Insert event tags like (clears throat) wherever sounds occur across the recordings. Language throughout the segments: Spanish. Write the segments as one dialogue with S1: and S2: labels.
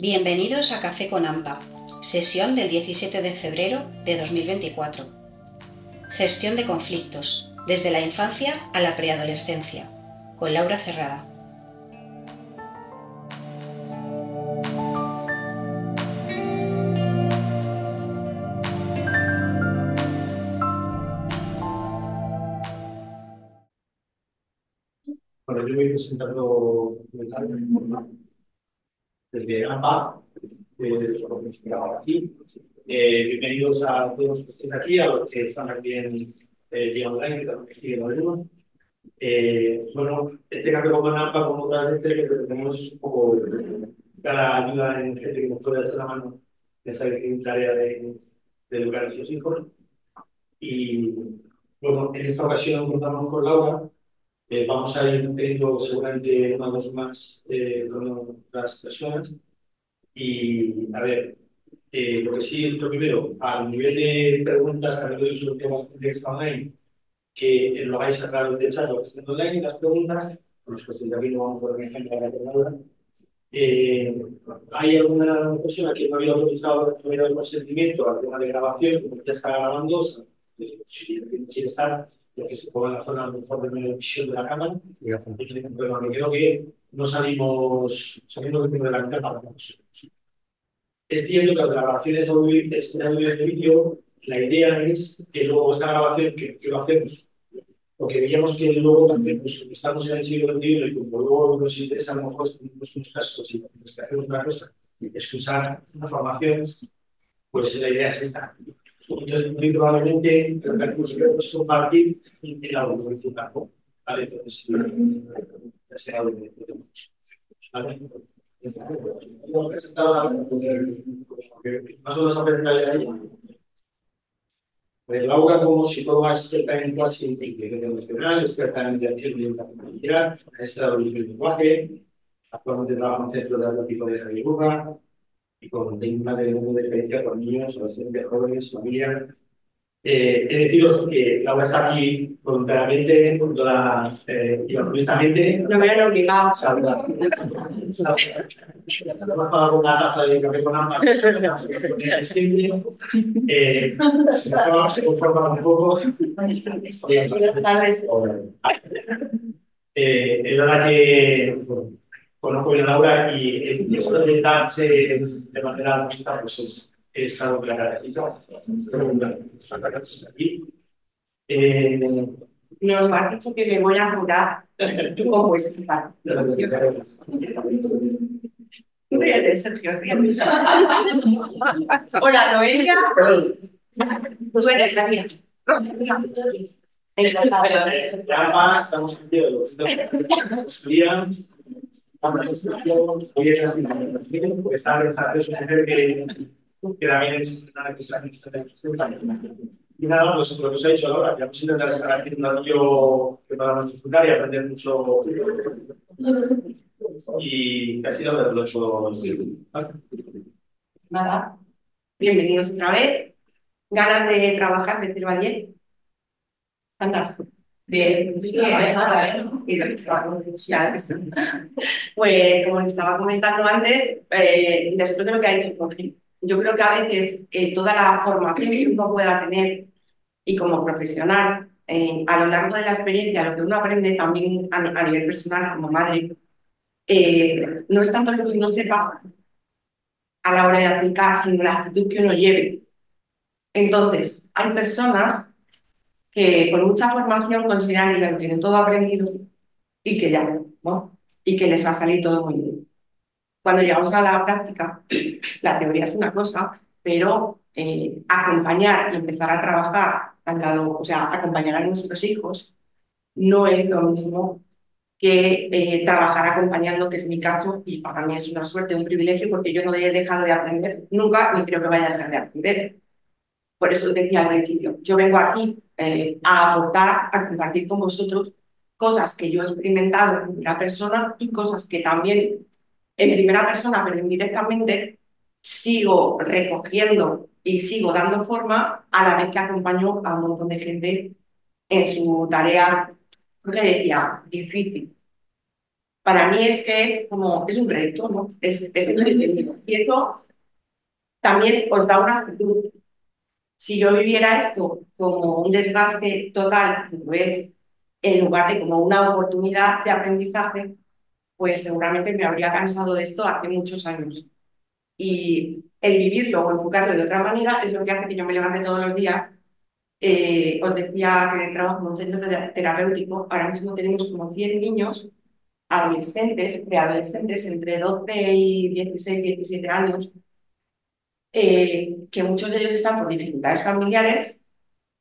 S1: Bienvenidos a Café con AMPA, sesión del 17 de febrero de 2024. Gestión de conflictos, desde la infancia a la preadolescencia, con Laura Cerrada.
S2: Bueno, yo voy presentando desde AMPA, eh, lo que explicaba aquí. Eh, bienvenidos a todos los que estéis aquí, a los que están también eh, llegando online, a los que siguen los eh, Bueno, este café con AMPA, como otras veces, que tenemos un poco cada ayuda en gente que nos puede hacer la mano en esta tarea de, de educar a nuestros hijos. Y bueno, en esta ocasión contamos con Laura, eh, vamos a ir teniendo seguramente una o dos más eh, personas. Y a ver, eh, lo que sí, lo primero, al nivel de preguntas, también doy sobre el tema de esta online, que lo vais a través de chat, lo que estén online, las preguntas, con los que aquí no vamos a ejemplo de la terminadora. Eh, ¿Hay alguna persona que no había autorizado el consentimiento al tema de grabación, como ya está grabando? O sea, si quiere estar, que se ponga en la zona a lo mejor de medio visión de la cámara. Pero me creo que no salimos saliendo de la cámara. Es cierto que las grabaciones de audio y de vídeo, la idea es que luego esta grabación que, que lo hacemos, porque veíamos que luego también pues, estamos en el siglo XXI y como luego nos interesa a lo mejor unos cascos y que hacemos una cosa, es que usar unas formaciones, pues la idea es esta. Entonces, muy probablemente el recurso que podemos compartir la universidad. ¿Vale? Entonces, ya será lo que tenemos. ¿Vale? Presentados a más o menos a. Laura como psicóloga experta en lenguaje emocional, experta en mediación y educación familiar, maestra de origen del lenguaje, actualmente trabaja en un centro de alto tipo de Javier con digna de mundo de experiencia con niños, adolescentes, jóvenes, familias. Eh, he decidido que Laura está aquí voluntariamente, con toda, eh.
S3: No me han obligado.
S2: Hemos pagado una taza de café con. Eh, no, un poco. Eh, es verdad que conozco bien a Laura y esto de darse de manera honesta pues es, es algo que la caracteriza.
S3: Eh, Nos has dicho que me voy a jurar como esta Fíjate, Sergio. Hola, Noelia. Tú eres la mía.
S2: Ya estamos de los dos mujer que, que también es una que y nada, pues lo que os he dicho ahora, ya hemos intentado estar aquí un ratio que podamos disfrutar y aprender mucho y casi lo lo hecho
S3: Nada, bienvenidos otra vez. Ganas de trabajar de 0 a 10. Andas.
S4: Bien, sí,
S3: Pues como estaba comentando antes, eh, después de lo que ha dicho Jorge, yo creo que a veces eh, toda la formación que uno pueda tener y como profesional, eh, a lo largo de la experiencia, lo que uno aprende también a, a nivel personal como madre, no es tanto lo que uno sepa a la hora de aplicar, sino la actitud que uno lleve. Entonces, hay personas que con mucha formación consideran que lo tienen todo aprendido y que ya, ¿no? Y que les va a salir todo muy bien. Cuando llegamos a la práctica, (clears throat) la teoría es una cosa, pero eh, acompañar y empezar a trabajar al lado, o sea, acompañar a nuestros hijos no es lo mismo que eh, trabajar acompañando, que es mi caso, y para mí es una suerte, un privilegio, porque yo no he dejado de aprender nunca, ni creo que vaya a dejar de aprender. Por eso decía al principio, yo vengo aquí eh, a aportar, a compartir con vosotros cosas que yo he experimentado en primera persona y cosas que también en primera persona, pero indirectamente, sigo recogiendo y sigo dando forma a la vez que acompaño a un montón de gente en su tarea, que decía, difícil. para mí es que es como, es un reto, ¿no? Es, es Y eso también os da una actitud. Si yo viviera esto como un desgaste total, pues en lugar de como una oportunidad de aprendizaje, pues seguramente me habría cansado de esto hace muchos años. Y el vivirlo o enfocarlo de otra manera es lo que hace que yo me levante todos los días. Eh, os decía que trabajo en un centro terapéutico, ahora mismo tenemos como 100 niños, adolescentes, preadolescentes, entre 12 y 16, 17 años, eh, que muchos de ellos están por dificultades familiares,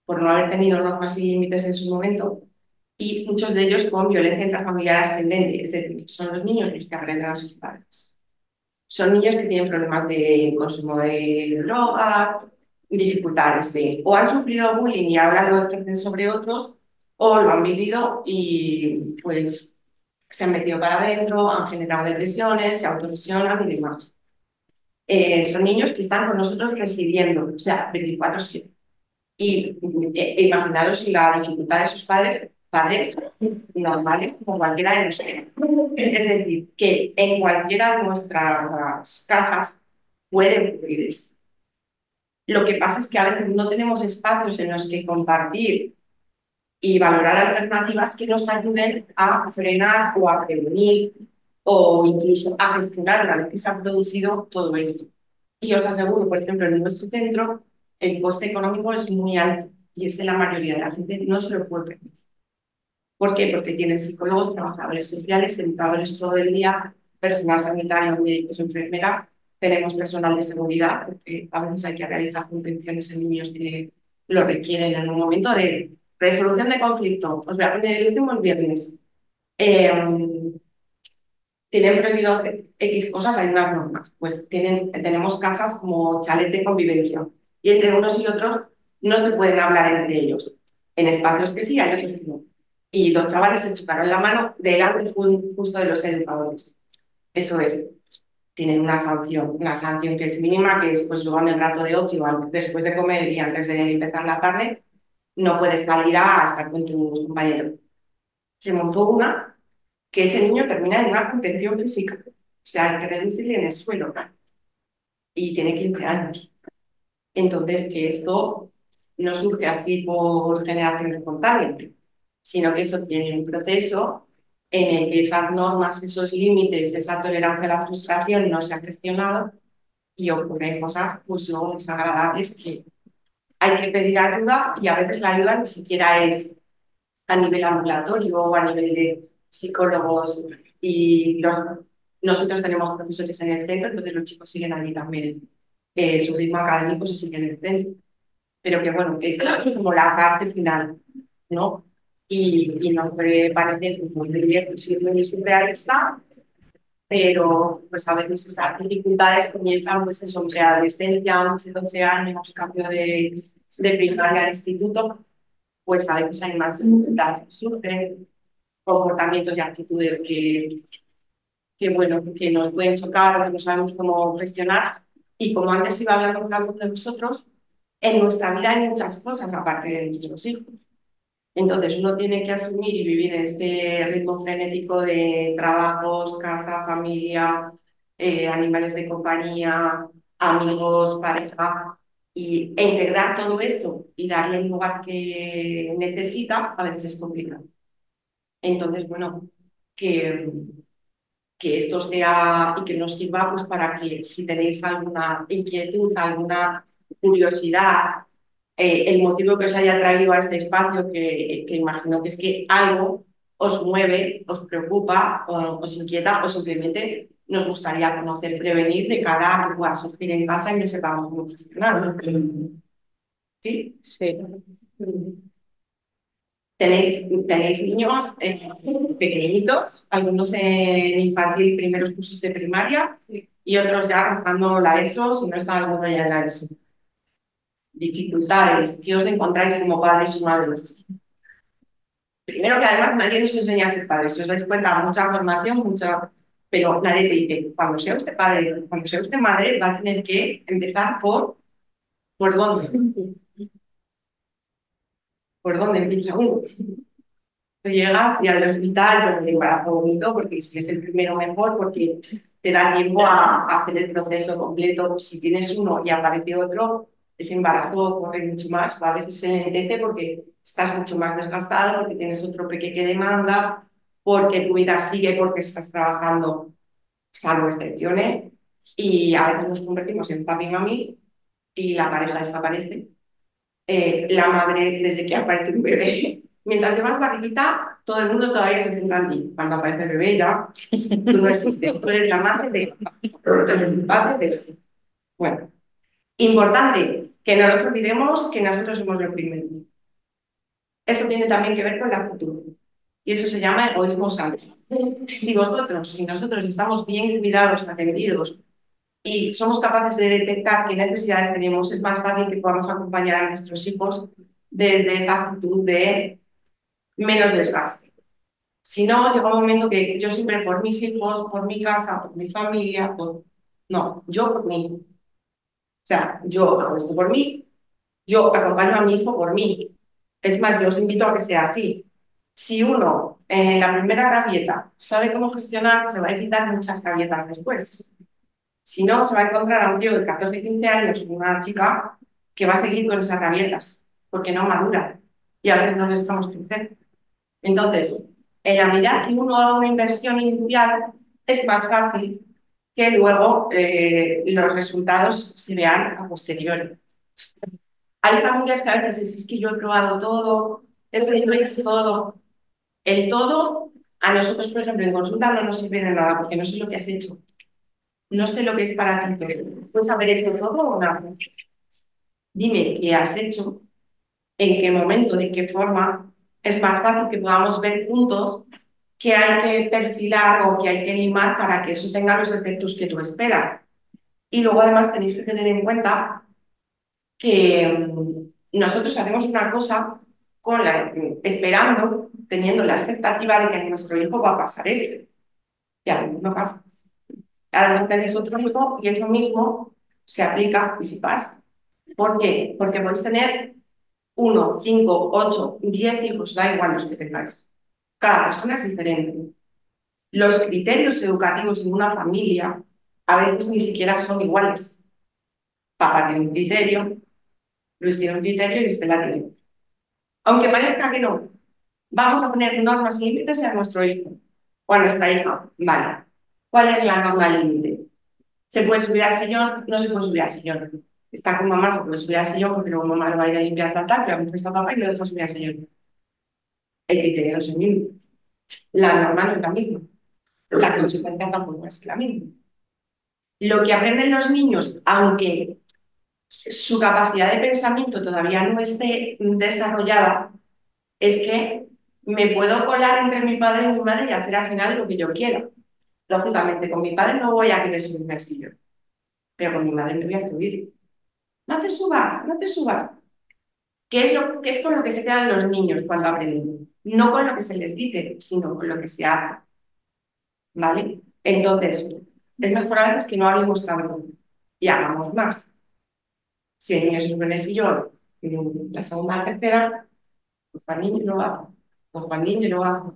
S3: por no haber tenido normas y límites en su momento, y muchos de ellos con violencia intrafamiliar ascendente, es decir, son los niños los que agreden a sus padres. Son niños que tienen problemas de consumo de droga, dificultades de, o han sufrido bullying y ahora lo ejercen sobre otros, o lo han vivido y pues se han metido para adentro, han generado depresiones, se autolesionan y demás. Eh, son niños que están con nosotros residiendo, o sea, 24-7. Y e, imaginaros la dificultad de sus padres padres normales como cualquiera de nosotros. Es decir, que en cualquiera de nuestras casas puede ocurrir esto. Lo que pasa es que a veces no tenemos espacios en los que compartir y valorar alternativas que nos ayuden a frenar o a prevenir o incluso a gestionar una vez que se ha producido todo esto. Y os aseguro, por ejemplo, en nuestro centro, el coste económico es muy alto y es la mayoría de la gente no se lo puede permitir. ¿Por qué? Porque tienen psicólogos, trabajadores sociales, educadores todo el día, personal sanitario, médicos, enfermeras. Tenemos personal de seguridad, porque a veces hay que realizar contenciones en niños que lo requieren en un momento de resolución de conflicto. Os voy a el último viernes. Em, tienen prohibido hacer X cosas, hay unas normas. Pues tienen, tenemos casas como chalet de convivencia. Y entre unos y otros no se pueden hablar entre ellos. En espacios que sí, hay otros que no y dos chavales se chocaron la mano delante justo de los educadores. Eso es, tienen una sanción, una sanción que es mínima, que es pues luego en el rato de ocio, después de comer y antes de empezar la tarde, no puedes salir a estar con tus compañeros. Se montó una que ese niño termina en una contención física, o sea, hay que reducirle en el suelo, y tiene 15 años. Entonces, que esto no surge así por generación espontánea, sino que eso tiene un proceso en el que esas normas, esos límites, esa tolerancia a la frustración no se ha gestionado y ocurren cosas pues luego desagradables que hay que pedir ayuda y a veces la ayuda ni siquiera es a nivel ambulatorio o a nivel de psicólogos y nosotros tenemos profesores en el centro, entonces los chicos siguen allí también eh, su ritmo académico se sigue en el centro. Pero que bueno, que es como la parte final, ¿no? y, y nos puede parecer muy muy surrealista, pero pues a veces esas dificultades comienzan pues en su preadolescencia, 11, 12 años, cambio de, de primaria al instituto, pues a veces hay más dificultades, surgen comportamientos y actitudes que, que, bueno, que nos pueden chocar o que no sabemos cómo gestionar. Y como antes iba hablando con algunos de vosotros, en nuestra vida hay muchas cosas aparte de nuestros hijos. Entonces uno tiene que asumir y vivir este ritmo frenético de trabajos, casa, familia, eh, animales de compañía, amigos, pareja, y, integrar todo eso y darle el lugar que necesita, a veces es complicado. Entonces, bueno, que, que esto sea y que nos sirva pues, para que si tenéis alguna inquietud, alguna curiosidad, eh, el motivo que os haya traído a este espacio, que, que, imagino que es que algo os mueve, os preocupa, o, os inquieta, o simplemente nos gustaría conocer, prevenir de cara a que pueda surgir en casa y no sepamos cómo gestionarlo. ¿Sí? Sí. Tenéis, tenéis niños eh, pequeñitos, algunos en infantil, primeros cursos de primaria, y otros ya rozando la ESO, si no está alguno ya en la ESO dificultades que os encontráis como padres o madres. Primero que además nadie nos enseña a ser padres, si os dais cuenta, mucha formación, mucha... Pero nadie te dice, cuando sea usted padre, cuando sea usted madre, va a tener que empezar por... ¿Por dónde? ¿Por dónde empieza uno? Tú llegas y al hospital con el embarazo bonito, porque si es el primero mejor, porque te da tiempo a, hacer el proceso completo. Si tienes uno y aparece otro, ese embarazo corre mucho más, a veces se enlentece porque estás mucho más desgastado, porque tienes otro pequeño que demanda, porque tu vida sigue, porque estás trabajando, salvo excepciones, y a veces nos convertimos en papi y mami y la pareja desaparece. Eh, la madre, desde que aparece un bebé, mientras llevas barriguita, todo el mundo todavía se centra en ti. Cuando aparece el bebé ya, tú no existes, tú eres la madre de... Entonces, el padre de... Bueno, importante que no nos olvidemos que nosotros somos lo primero. Eso tiene también que ver con la actitud. Y eso se llama egoísmo sano. Si vosotros, si nosotros estamos bien cuidados, atendidos, y somos capaces de detectar qué necesidades tenemos, es más fácil que podamos acompañar a nuestros hijos desde esa actitud de menos desgaste. Si no, llega un momento que yo siempre por mis hijos, por mi casa, por mi familia, por... no, yo por mí. O sea, yo hago esto por mí, yo acompaño a mi hijo por mí. Es más, yo os invito a que sea así. Si uno en la primera rabieta sabe cómo gestionar, se va a evitar muchas rabietas después. Si no, se va a encontrar a un tío de 14, 15 años, una chica, que va a seguir con esas rabietas, porque no madura. Y a veces no dejamos crecer. Entonces, en la medida que uno haga una inversión inicial, es más fácil que luego eh, los resultados se vean a posteriori. Hay familias que a veces dicen, es que yo he probado todo, es que yo he hecho todo. El todo, a nosotros, por ejemplo, en consulta no nos sirve de nada, porque no sé lo que has hecho no sé lo que es para ti ¿Puedes haber hecho todo o nada? Dime qué has hecho, en qué momento, de qué forma. Es más fácil que podamos ver juntos qué hay que perfilar o qué hay que limar para que eso tenga los efectos que tú esperas. Y luego además tenéis que tener en cuenta que mm, nosotros hacemos una cosa con la, esperando, teniendo la expectativa de que nuestro hijo va a pasar esto. Y a no pasa. Ahora tenéis otro hijo y eso mismo se aplica y se pasa. ¿Por qué? Porque podéis tener uno, cinco, ocho, diez hijos, da igual los que tengáis. Cada persona es diferente. Los criterios educativos en una familia a veces ni siquiera son iguales. Papá tiene un criterio, Luis tiene un criterio y Estela tiene otro. Aunque parezca que no, vamos a poner normas y límites a nuestro hijo o a nuestra hija. Vale, ¿Cuál es la norma límite? ¿Se puede subir al sillón? No se puede subir al sillón. Está con mamá, se puede subir al sillón porque luego mamá lo va a ir a limpiar tal, pero a está papá y lo deja subir al sillón. El criterio no es el mismo. La norma no es la misma. La consecuencia tampoco es la misma. Lo que aprenden los niños, aunque su capacidad de pensamiento todavía no esté desarrollada, es que me puedo colar entre mi padre y mi madre y hacer al final lo que yo quiera. Lógicamente, con mi padre no voy a querer subirme al sillón, pero con mi madre me voy a subir. No te subas, no te subas. ¿Qué es, lo, qué es con lo que se quedan los niños cuando aprenden? No con lo que se les dice, sino con lo que se hace. ¿Vale? Entonces, es mejor a veces que no hablemos tanto y hagamos más. Si el niño sube en el sillón, la segunda, la tercera, pues para el niño lo hago. Pues para el niño lo hago.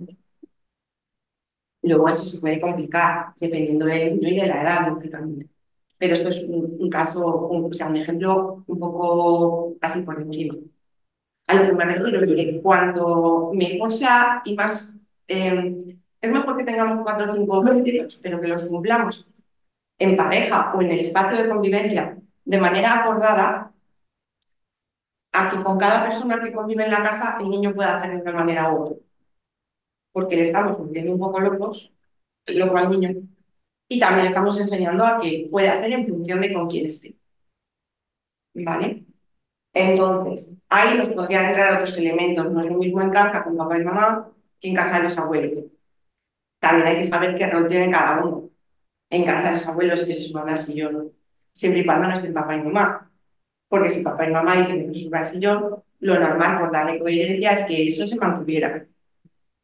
S3: Luego eso se puede complicar dependiendo del niño y de la edad, lógicamente. Pero esto es un, caso, o sea, un ejemplo un poco así por encima. A lo que me refiero es que cuando mejor sea y más, em, es mejor que tengamos cuatro o cinco objetivos, pero que los cumplamos en pareja o en el espacio de convivencia de manera acordada, a que con cada persona que convive en la casa el niño pueda hacer de una manera u otra porque le estamos volviendo un poco locos, loco al niño, y también le estamos enseñando a que puede hacer en función de con quién esté. ¿Vale? Entonces, ahí nos podrían entrar otros elementos. No es lo mismo en casa con papá y mamá que en casa de los abuelos. También hay que saber qué rol tiene cada uno. En casa de los abuelos, que se van al sillón, siempre y cuando no estén papá y mamá. Porque si papá y mamá dicen que se al sillón, lo normal por darle coherencia es que eso se mantuviera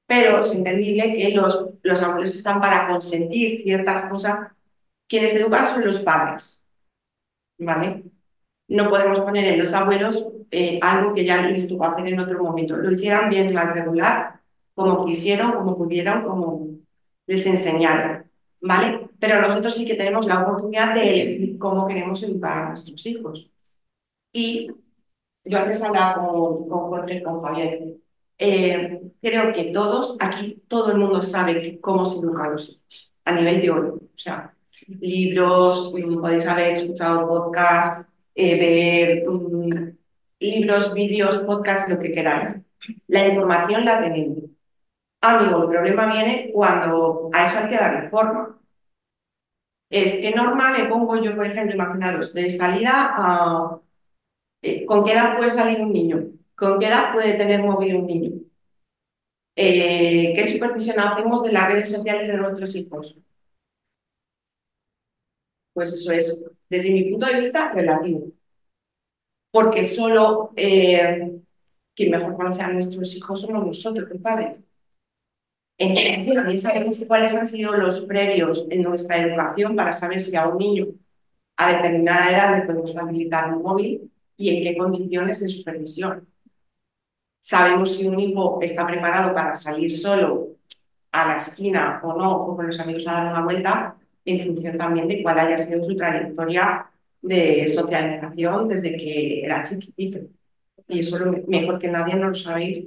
S3: pero es entendible que los, los abuelos están para consentir ciertas cosas. Quienes educan son los padres, ¿vale? No podemos poner en los abuelos eh, algo que ya les tuvo hacer en otro momento. Lo hicieran bien al regular, como quisieron, como pudieron, como les enseñaron, ¿vale? Pero nosotros sí que tenemos la oportunidad de cómo queremos educar a nuestros hijos. Y yo antes hablaba con, con Jorge, con Javier, eh, creo que todos, aquí todo el mundo sabe cómo se educa a los a nivel teórico. O sea, libros, mm, podéis haber escuchado podcasts, eh, ver um, libros, vídeos, podcasts, lo que queráis. La información la tenemos. Amigo, el problema viene cuando a eso hay que darle forma. Es que normal le pongo yo, por ejemplo, imaginaros, de salida a... Eh, ¿Con qué edad puede salir un niño? ¿Con qué edad puede tener móvil un niño? Eh, ¿Qué supervisión hacemos de las redes sociales de nuestros hijos? Pues eso es, desde mi punto de vista, relativo. Porque solo eh, quien mejor conoce a nuestros hijos somos nosotros, los padres. Entonces, también sabemos cuáles han sido los previos en nuestra educación para saber si a un niño a determinada edad le podemos facilitar un móvil y en qué condiciones de supervisión. Sabemos si un hijo está preparado para salir solo a la esquina o no, o con los amigos a dar una vuelta, en función también de cuál haya sido su trayectoria de socialización desde que era chiquitito. Y eso mejor que nadie no lo sabéis.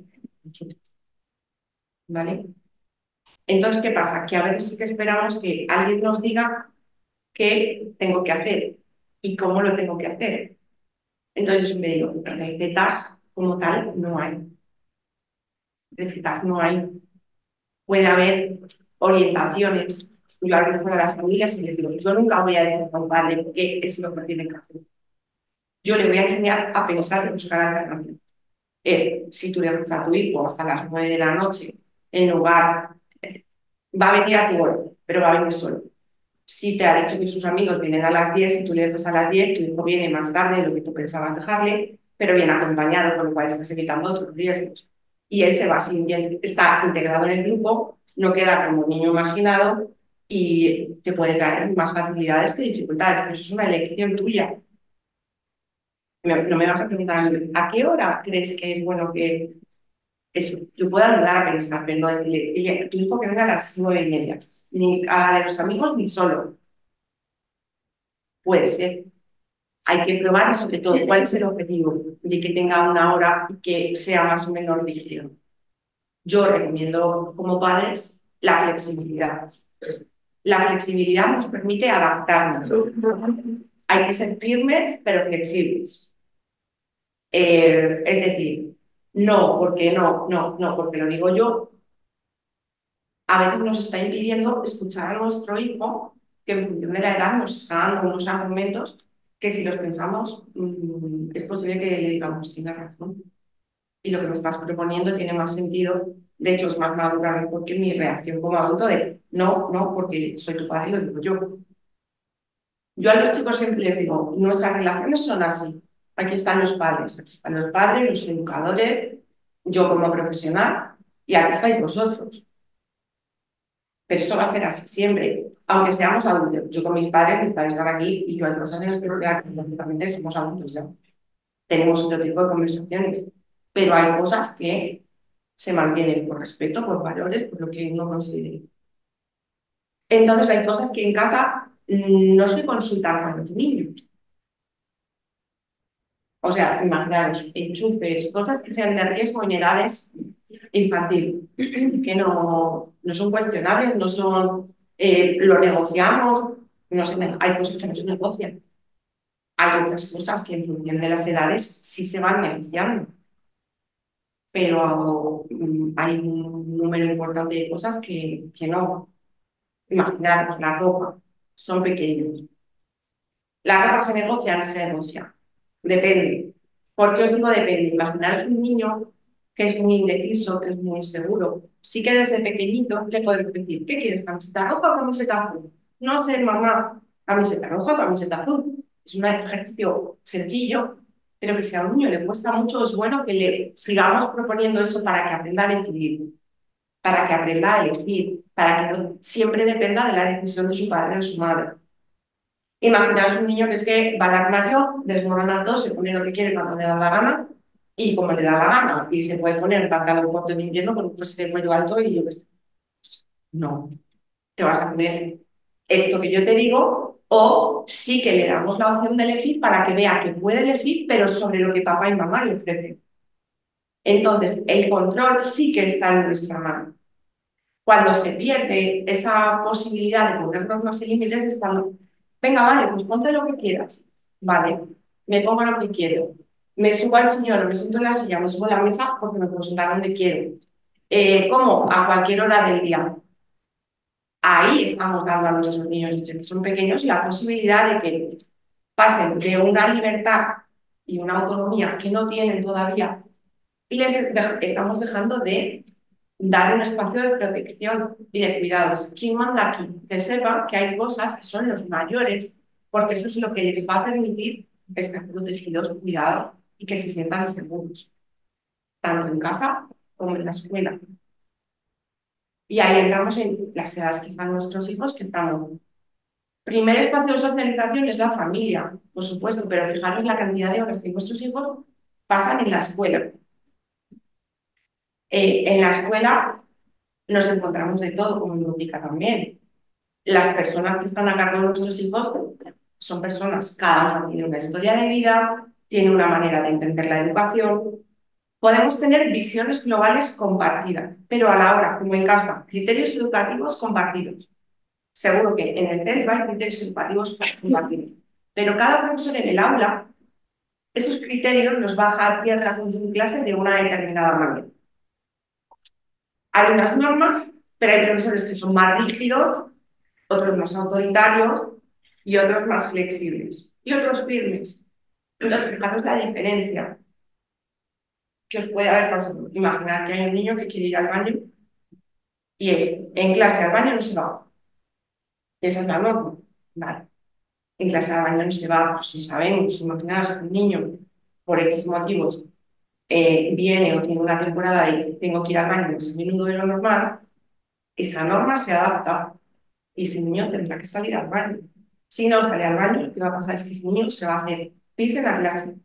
S3: ¿Vale? Entonces, ¿qué pasa? Que a veces sí que esperamos que alguien nos diga qué tengo que hacer y cómo lo tengo que hacer. Entonces yo me digo, recetas como tal no hay. Recetas no hay. Puede haber orientaciones. Yo a lo mejor a las familias y les digo, yo nunca voy a decir a un padre qué es lo que tiene que hacer. Yo le voy a enseñar a pensar y buscar alternativas. Es, si tú le dejas a tu hijo hasta las nueve de la noche en lugar, va a venir a tu hora, pero va a venir solo. Si te ha dicho que sus amigos vienen a las 10 y tú le dejas a las 10, tu hijo viene más tarde de lo que tú pensabas dejarle, pero viene acompañado, con lo cual estás evitando otros riesgos. Y él se va sintiendo, está integrado en el grupo, no queda como niño marginado y te puede traer más facilidades que dificultades, pero eso es una elección tuya. No me vas a preguntar a qué hora crees que es bueno que eso, yo pueda ayudar a pensar, pero no decirle, tu hijo que venga a las nueve y media, ni a los amigos ni solo. Puede ser. Hay que probar sobre todo cuál es el objetivo de que tenga una hora y que sea más o menos rígido. Yo recomiendo como padres la flexibilidad. La flexibilidad nos permite adaptarnos. Hay que ser firmes pero flexibles. Eh, es decir, no, porque no, no, no, porque lo digo yo. A veces nos está impidiendo escuchar a nuestro hijo que en función de la edad nos está dando unos argumentos que si los pensamos mm, es posible que le digamos, tiene razón. Y lo que me estás proponiendo tiene más sentido, de hecho es más madura porque mi reacción como adulto de no, no, porque soy tu padre y lo digo yo. Yo a los chicos siempre les digo, nuestras relaciones son así. Aquí están los padres, aquí están los padres, los educadores, yo como profesional y aquí estáis vosotros. Pero eso va a ser así siempre, aunque seamos adultos. Yo con mis padres, mis padres están aquí y yo hay cosas en las que lógicamente somos adultos ya. Tenemos otro tipo de conversaciones, pero hay cosas que se mantienen por respeto, por valores, por lo que uno considere. Entonces hay cosas que en casa no se consultan con los niños. O sea, imaginaros, enchufes, cosas que sean de riesgo en edades infantil, (clears throat) que no, no son cuestionables, no son, eh, lo negociamos, no hay cosas que no se negocian. Hay otras cosas que en función de las edades sí se van negociando. Pero mm, hay un número importante de cosas que, que no. Imaginaros, la ropa, son pequeños. La ropa se negocia, no se negocia. Depende. ¿Por qué os digo depende? Imaginaros un niño que es muy indeciso, que es muy inseguro. Sí que desde pequeñito le podemos decir, ¿qué quieres? ¿Camiseta roja o camiseta azul? No sé, mamá, camiseta roja o camiseta azul. Es un ejercicio sencillo, pero que si a un niño le cuesta mucho, es bueno que le sigamos proponiendo eso para que aprenda a decidir, para que aprenda a elegir, para que no siempre dependa de la decisión de su padre o de su madre. Imaginaos un niño que es que va al armario, desmorona se pone lo que quiere cuando le da la gana y como le da la gana, y se puede poner un pantalón corto en invierno con un de cuello alto y yo qué sé. No, te vas a poner esto que yo te digo, o sí que le damos la opción de elegir para que vea que puede elegir, pero sobre lo que papá y mamá le ofrecen. Entonces, el control sí que está en nuestra mano. Cuando se pierde esa posibilidad de ponernos los límites es cuando, venga, vale, pues ponte lo que quieras. Vale, me pongo lo que quiero. Me subo al señor, me siento en la silla, me subo a la mesa porque me puedo sentar donde quiero. Eh, como a cualquier hora del día. Ahí estamos dando a nuestros niños que son pequeños la posibilidad de que pasen de una libertad y una autonomía que no tienen todavía y les estamos dejando de dar un espacio de protección y de cuidados. ¿Quién manda aquí? Que sepa que hay cosas que son los mayores, porque eso es lo que les va a permitir estar protegidos, cuidados y que se sientan seguros, tanto en casa como en la escuela. Y ahí entramos en las edades que están nuestros hijos, que estamos. Primer espacio de socialización es la familia, por supuesto, pero fijaros la cantidad de horas que nuestros hijos pasan en la escuela. Eh, en la escuela nos encontramos de todo, como en Lúdica también. Las personas que están a cargo de nuestros hijos son personas, cada uno tiene una historia de vida, tiene una manera de entender la educación. Podemos tener visiones globales compartidas, pero a la hora, como en casa, criterios educativos compartidos. Seguro que en el centro hay criterios educativos compartidos, pero cada profesor en el aula, esos criterios los va a dejar en clase de una determinada manera. Hay unas normas, pero hay profesores que son más rígidos, otros más autoritarios y otros más flexibles y otros firmes. Entonces, fijaros la diferencia que os puede haber pasado. Imaginar que hay un niño que quiere ir al baño y es, en clase al baño no se va. Esa es la norma. Vale. En clase al baño no se va, pues si sabemos, imaginaos que un niño, por X motivos, eh, viene o tiene una temporada y tengo que ir al baño más a menudo de lo normal, esa norma se adapta y ese niño tendrá que salir al baño. Si no sale al baño, lo que va a pasar es que ese niño se va a hacer pis en la clase.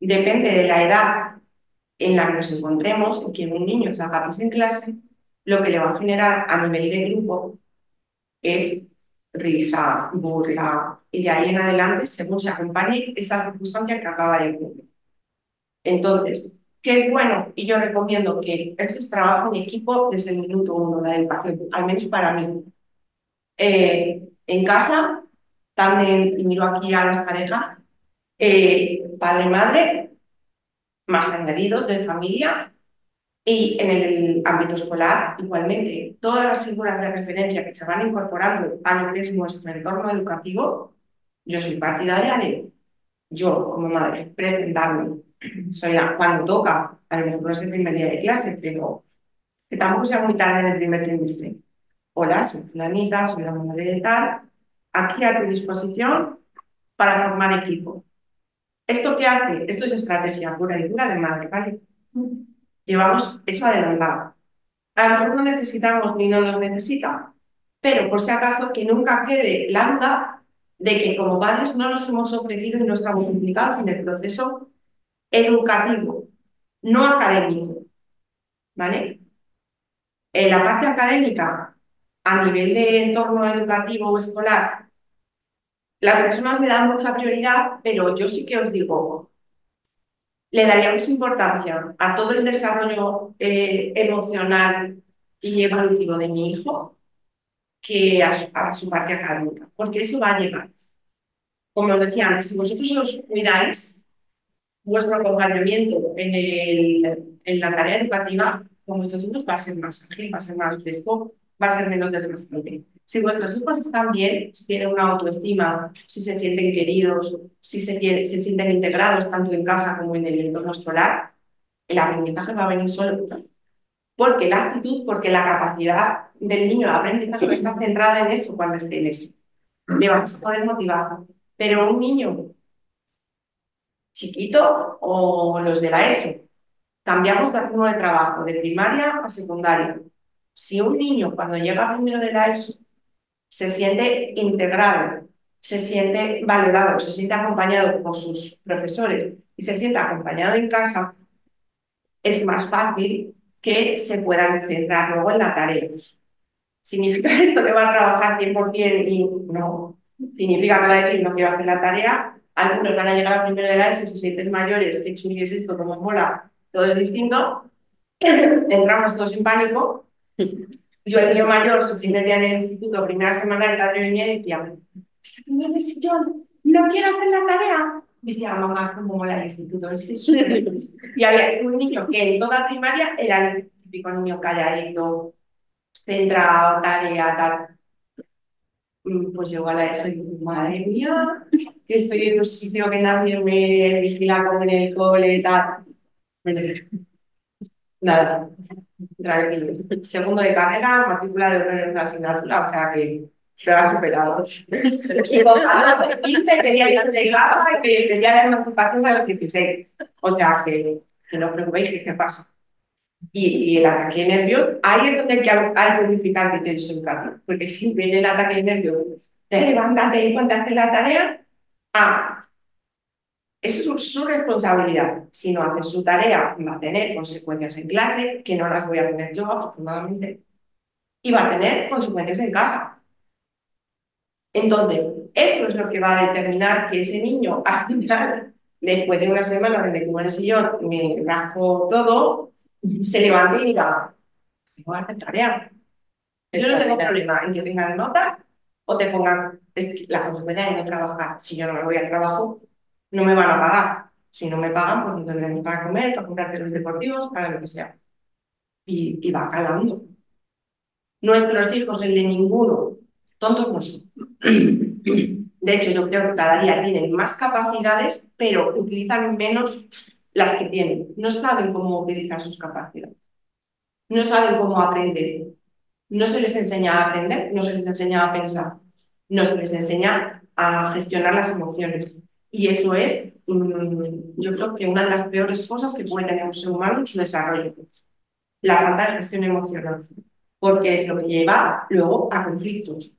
S3: Depende de la edad en la que nos encontremos, en que un niño se haga en clase, lo que le va a generar a nivel de grupo es risa, burla, y de ahí en adelante, según se acompañe esa circunstancia que acaba de ocurrir. Entonces, ¿qué es bueno? Y yo recomiendo que esto es trabajo en equipo desde el minuto uno, la educación, al menos para mí. Eh, en casa, también, y miro aquí a las parejas, eh, padre-madre, más añadidos de familia, y en el ámbito escolar, igualmente, todas las figuras de referencia que se van incorporando a lo que es nuestro entorno educativo, yo soy partidaria de yo, como madre, presentarme soy cuando toca, a lo mejor es el primer día de clase, pero que tampoco sea muy tarde en el primer trimestre. Hola, soy Planita, soy la madre de tal, aquí a tu disposición para formar equipo. ¿Esto qué hace? Esto es estrategia pura y dura de madre, ¿vale? Llevamos eso adelantado. A lo mejor no necesitamos ni no nos necesita, pero por si acaso que nunca quede la duda de que como padres no nos hemos ofrecido y no estamos implicados en el proceso educativo, no académico. ¿Vale? En la parte académica, a nivel de entorno educativo o escolar, las personas le dan mucha prioridad, pero yo sí que os digo, le daríamos importancia a todo el desarrollo eh, emocional y evolutivo de mi hijo que a su, parte académica, porque eso va a llegar. Como os decía antes, si vosotros os cuidáis, vuestro acompañamiento en la tarea educativa con vuestros hijos va a ser más ágil, va a ser más fresco, va a ser menos desgastante. Si vuestros hijos están bien, si tienen una autoestima, si se sienten queridos, si se, sienten integrados tanto en casa como en el entorno escolar, el aprendizaje va a venir solo. Porque la actitud, porque la capacidad del niño de aprendizaje está centrada en eso cuando esté en eso. Le vamos a poder motivar. Pero un niño chiquito o los de la ESO. Cambiamos de ritmo de trabajo de primaria a secundaria. Si un niño cuando llega primero de la ESO se siente integrado, se siente valorado, se siente acompañado por sus profesores y se sienta acompañado en casa, es más fácil que se puedan centrar luego en la tarea. ¿Significa (laughs) esto que va a trabajar 100% y no? Significa que va a decir no quiero hacer la tarea. Algunos van a llegar a primero de la ESO, se sienten mayores, que es esto, como mola, todo es distinto. (laughs) Entramos todos en pánico. Yo, el mío mayor, su primer día en el instituto, primera semana, el padre venía y decía, está tomando el sillón, no quiero hacer la tarea. Decía, mamá, ¿cómo mola el instituto? (laughs) Y había sido un niño que en toda primaria era el típico niño calladito, centrado, tarea, tal. Mm, pues llegó a la ESO y dije, madre mía, que estoy en un sitio que nadie me vigila como en el cole, tal. Nada, tranquilo. Segundo de carrera, matrícula de honor en una asignatura, o sea que se ha superado. Equivocado, de 15 quería ir a y que quería la emancipación de los 16. O sea que, que no os preocupéis, ¿qué pasa? Y, y, el ataque de nervios, ahí es donde hay que, hay que unificar criterios educativos. Porque si viene el ataque de nervios, te levántate y a hacer la tarea, ah, eso es su responsabilidad. Si no haces su tarea, va a tener consecuencias en clase, que no las voy a tener yo, afortunadamente, y va a tener consecuencias en casa. Entonces, eso es lo que va a determinar que ese niño, (laughs) al final, después de una semana de me en el sillón, me rasco todo, se levante y diga, tengo que hacer tarea. Yo no tengo problema en que tengan notas o te pongan la consecuencia de no trabajar. Si yo no me voy al trabajo, no me van a pagar. Si no me pagan, pues no tendré ni para comer, para comprar los deportivos, para lo que sea. Y, y va calando. Nuestros hijos, el de ninguno, tontos no son. De hecho, yo creo que cada día tienen más capacidades, pero utilizan menos las que tienen. No saben cómo utilizar sus capacidades. No saben cómo aprender. No se les enseña a aprender, no se les enseña a pensar. No se les enseña a gestionar las emociones. Y eso es, mm, yo creo que una de las peores cosas que puede tener un ser humano en su desarrollo. La falta de gestión emocional. Porque es lo que lleva luego a conflictos.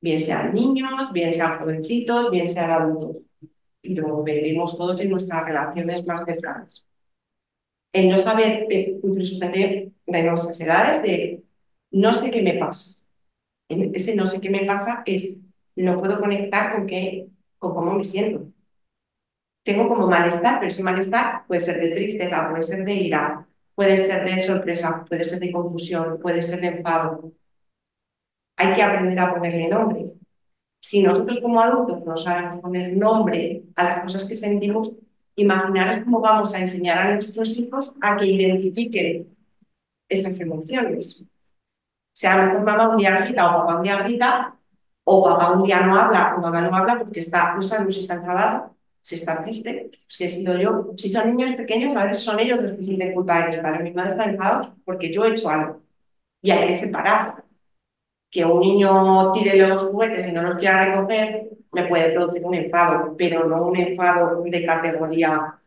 S3: Bien sean niños, bien sean jovencitos, bien sean adultos y lo veremos todos en nuestras relaciones más cercanas. El no saber, eh, incluso de nuestras edades, de no sé qué me pasa. Ese no sé qué me pasa es no puedo conectar con, qué, con cómo me siento. Tengo como malestar, pero ese malestar puede ser de tristeza, puede ser de ira, puede ser de sorpresa, puede ser de confusión, puede ser de enfado. Hay que aprender a ponerle nombre. Si nosotros como adultos no sabemos poner nombre a las cosas que sentimos, imaginaros cómo vamos a enseñar a nuestros hijos a que identifiquen esas emociones. Si a lo mejor mamá un grita o papá un grita, o papá un día no habla o mamá no habla porque está, no sabemos si está enfadado, si está triste, si he sido yo. Si son niños pequeños, a veces son ellos los que sienten culpa de mi padre. Mi madre está enfadados porque yo he hecho algo. Y hay que separar que un niño tire los juguetes y no los quiera recoger, me puede producir un enfado, pero no un enfado de categoría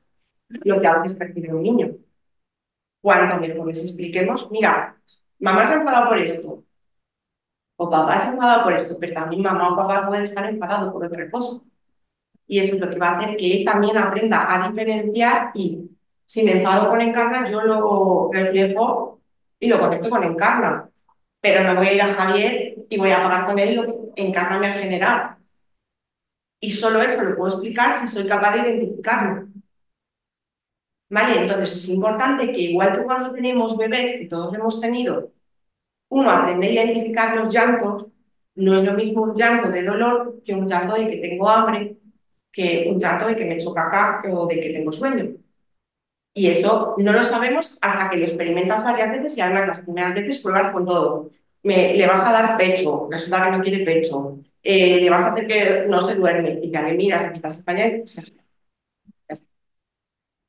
S3: lo que a veces percibe un niño. Cuando mejor les expliquemos, mira, mamá se ha enfadado por esto, o papá se ha enfadado por esto, pero también mamá o papá puede estar enfadado por otra cosa. Y eso es lo que va a hacer que él también aprenda a diferenciar y si me enfado con Encarna, yo lo reflejo y lo conecto con Encarna pero no voy a ir a Javier y voy a pagar con él lo que Encarna me ha generado. Y solo eso lo puedo explicar si soy capaz de identificarlo. ¿Vale? Entonces es importante que igual que cuando tenemos bebés, que todos hemos tenido, uno aprende a identificar los llantos, no es lo mismo un llanto de dolor que un llanto de que tengo hambre, que un llanto de que me choca acá o de que tengo sueño. Y eso no lo sabemos hasta que lo experimentas varias veces y además las primeras veces pruebas con todo. Me, le vas a dar pecho, resulta que no quiere pecho, eh, le vas a hacer que no se duerme y ya le miras, le quitas el pañal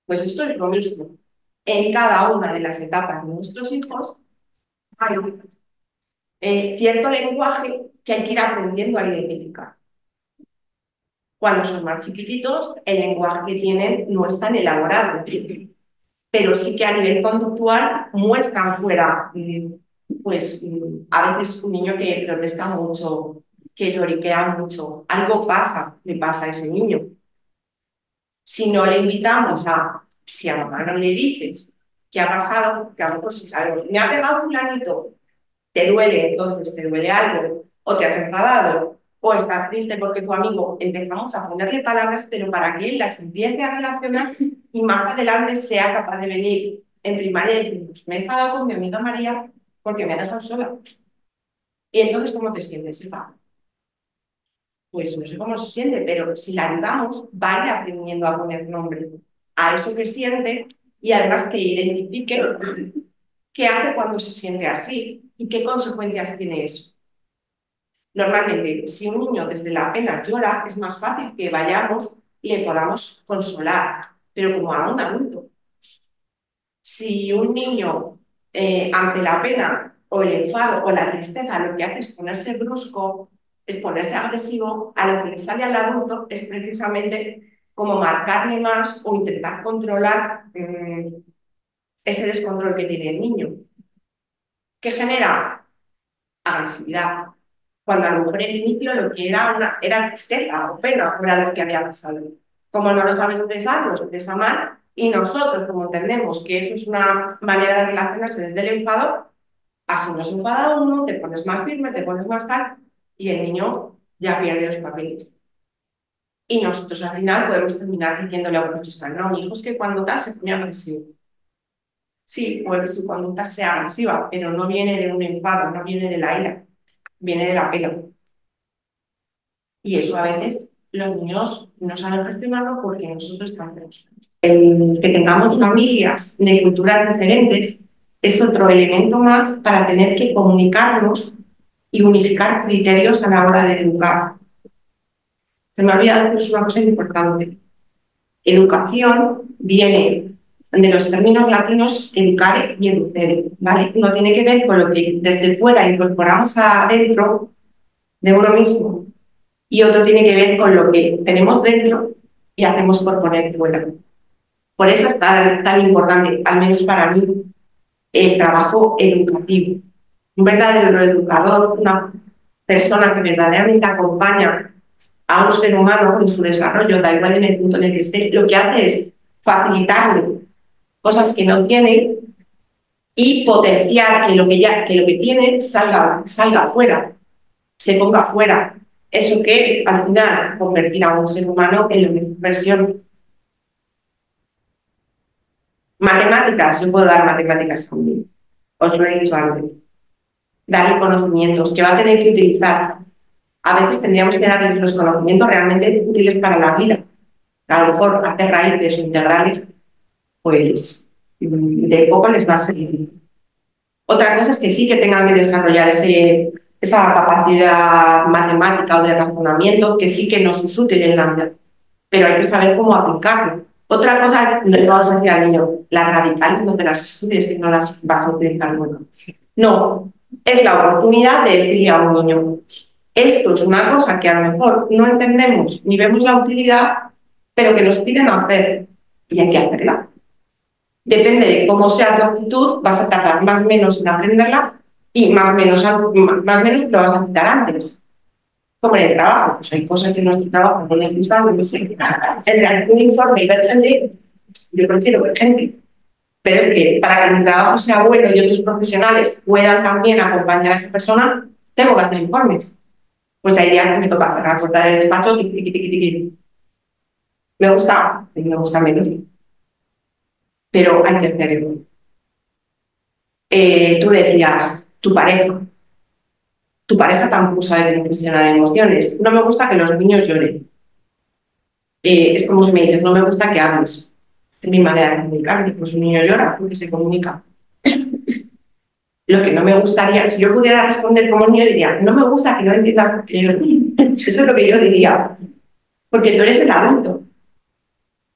S3: Pues esto es lo mismo. En cada una de las etapas de nuestros hijos hay eh, cierto lenguaje que hay que ir aprendiendo a identificar. Cuando son más chiquititos, el lenguaje que tienen no es tan elaborado pero sí que a nivel conductual muestran fuera, mm, pues mm, a veces un niño que protesta mucho, que lloriquea mucho, algo pasa, le pasa a ese niño. Si no le invitamos a, si a mamá no le dices qué ha pasado, que a lo mejor si sabemos, me ha pegado fulanito, te duele, entonces te duele algo, o te has enfadado, o estás triste porque tu amigo, empezamos a ponerle palabras, pero para que él las empiece a relacionar y más adelante sea capaz de venir en primaria y decir, pues me he enfadado con mi amiga María porque me ha dejado sola. Y entonces, ¿cómo te sientes, Eva? Pues no sé cómo se siente, pero si la ayudamos, va a ir aprendiendo a poner nombre a eso que siente y además que identifique (laughs) qué hace cuando se siente así y qué consecuencias tiene eso. Normalmente, si un niño desde la pena llora, es más fácil que vayamos y le podamos consolar, pero como a un adulto. Si un niño eh, ante la pena o el enfado o la tristeza lo que hace es ponerse brusco, es ponerse agresivo, a lo que le sale al adulto es precisamente como marcarle más o intentar controlar mm, ese descontrol que tiene el niño. ¿Qué genera? Agresividad. Cuando a lo mejor el inicio lo que era una, era tristeza o pena por algo que había pasado. Como no lo sabes expresar, lo expresa mal y nosotros, como entendemos que eso es una manera de relacionarse desde el enfado, así nos enfada uno, te pones más firme, te pones más tal, y el niño ya pierde los papeles. Y nosotros al final podemos terminar diciéndole a un profesional, no, mi hijo es que cuando tal se pone agresivo. Sí, puede que su conducta sea agresiva, pero no viene de un enfado, no viene de la ira, viene de la pena. Y eso a veces los niños no saben gestionarlo porque nosotros estamos que tengamos familias de culturas diferentes es otro elemento más para tener que comunicarnos y unificar criterios a la hora de educar. Se me ha olvidado decir una cosa importante. Educación viene de los términos latinos educare y educere, ¿vale? Uno tiene que ver con lo que desde fuera incorporamos adentro de uno mismo y otro tiene que ver con lo que tenemos dentro y hacemos por poner fuera. Por eso es tan, tan importante, al menos para mí, el trabajo educativo. Un verdadero educador, una persona que verdaderamente acompaña a un ser humano en su desarrollo, da igual en el punto en el que esté, lo que hace es facilitarle cosas que no tiene y potenciar que lo que ya que lo que tiene salga salga afuera, se ponga afuera. Eso que al final convertir a un ser humano en la versión Matemáticas, yo puedo dar matemáticas también. Os lo he dicho antes. Darle conocimientos que va a tener que utilizar. A veces tendríamos que darle los conocimientos realmente útiles para la vida. A lo mejor hacer raíces integrales, pues de poco les va a servir. Otra cosa es que sí que tengan que desarrollar ese, esa capacidad matemática o de razonamiento que sí que nos es útil en la vida, pero hay que saber cómo aplicarlo. Otra cosa es, no vamos a decir al niño, las radicales no te las estudies, que no las vas a utilizar nunca. No, es la oportunidad de decirle a un niño, esto es una cosa que a lo mejor no entendemos ni vemos la utilidad, pero que nos piden hacer y hay que hacerla. Depende de cómo sea tu actitud, vas a tardar más o menos en aprenderla y más o menos, más menos lo vas a quitar antes como en el trabajo, pues hay cosas que en nuestro trabajo no les gustan, no sé, entre un informe y ver gente, yo prefiero ver gente. Pero es que para que mi trabajo sea bueno y otros profesionales puedan también acompañar a esa persona, tengo que hacer informes. Pues hay días que me toca la puerta de despacho, tiqui, tiqui, tiqui, Me gusta, me gusta menos. Pero hay que hacerlo. Eh, tú decías, tu pareja, tu pareja tampoco sabe gestionar emociones. No me gusta que los niños lloren. Eh, es como si me dices, no me gusta que hables. Es mi manera de comunicarme. Pues un niño llora porque se comunica. Lo que no me gustaría, si yo pudiera responder como un niño, diría, no me gusta que no entiendas qué Eso es lo que yo diría. Porque tú eres el adulto.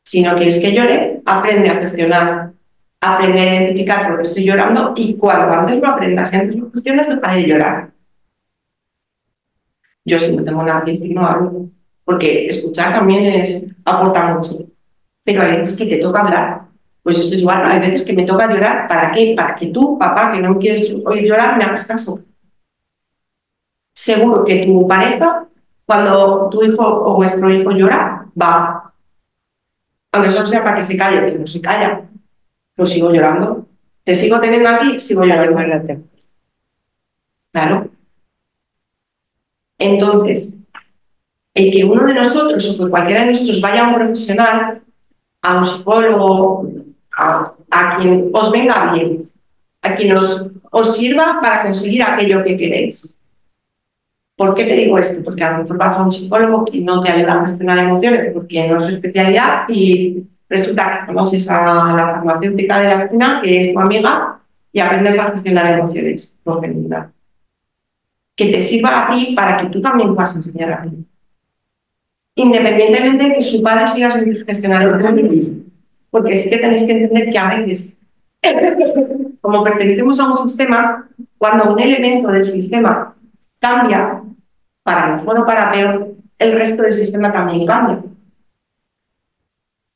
S3: Si no quieres que llore, aprende a gestionar, aprende a identificar por qué estoy llorando y cuando antes lo aprendas y antes lo cuestionas, dejaré de llorar. Yo si no tengo nada que decir, no hablo, porque escuchar también es, aporta mucho. Pero hay veces que te toca hablar. Pues esto es igual, hay veces que me toca llorar. ¿Para qué? Para que tú, papá, que no quieres oír llorar, me hagas caso. Seguro que tu pareja, cuando tu hijo o vuestro hijo llora, va. Aunque solo sea para que se calle, que no se calla, pues sigo llorando. Te sigo teniendo aquí, sigo llorando. Claro. Entonces, el que uno de nosotros o que cualquiera de nosotros vaya a un profesional, a un psicólogo, a, quien os venga bien, a quien os, os sirva para conseguir aquello que queréis. ¿Por qué te digo esto? Porque a lo mejor vas a un psicólogo que no te ayuda a gestionar emociones porque no es su especialidad y resulta que conoces a la farmacéutica de la esquina, que es tu amiga, y aprendes a gestionar emociones por general. Que te sirva a ti para que tú también puedas enseñar a ti. Independientemente de que su padre siga sin gestionar emociones. Porque sí que tenéis que entender que a veces, como pertenecemos a un sistema, cuando un elemento del sistema cambia, para mejor o para peor, el resto del sistema también cambia.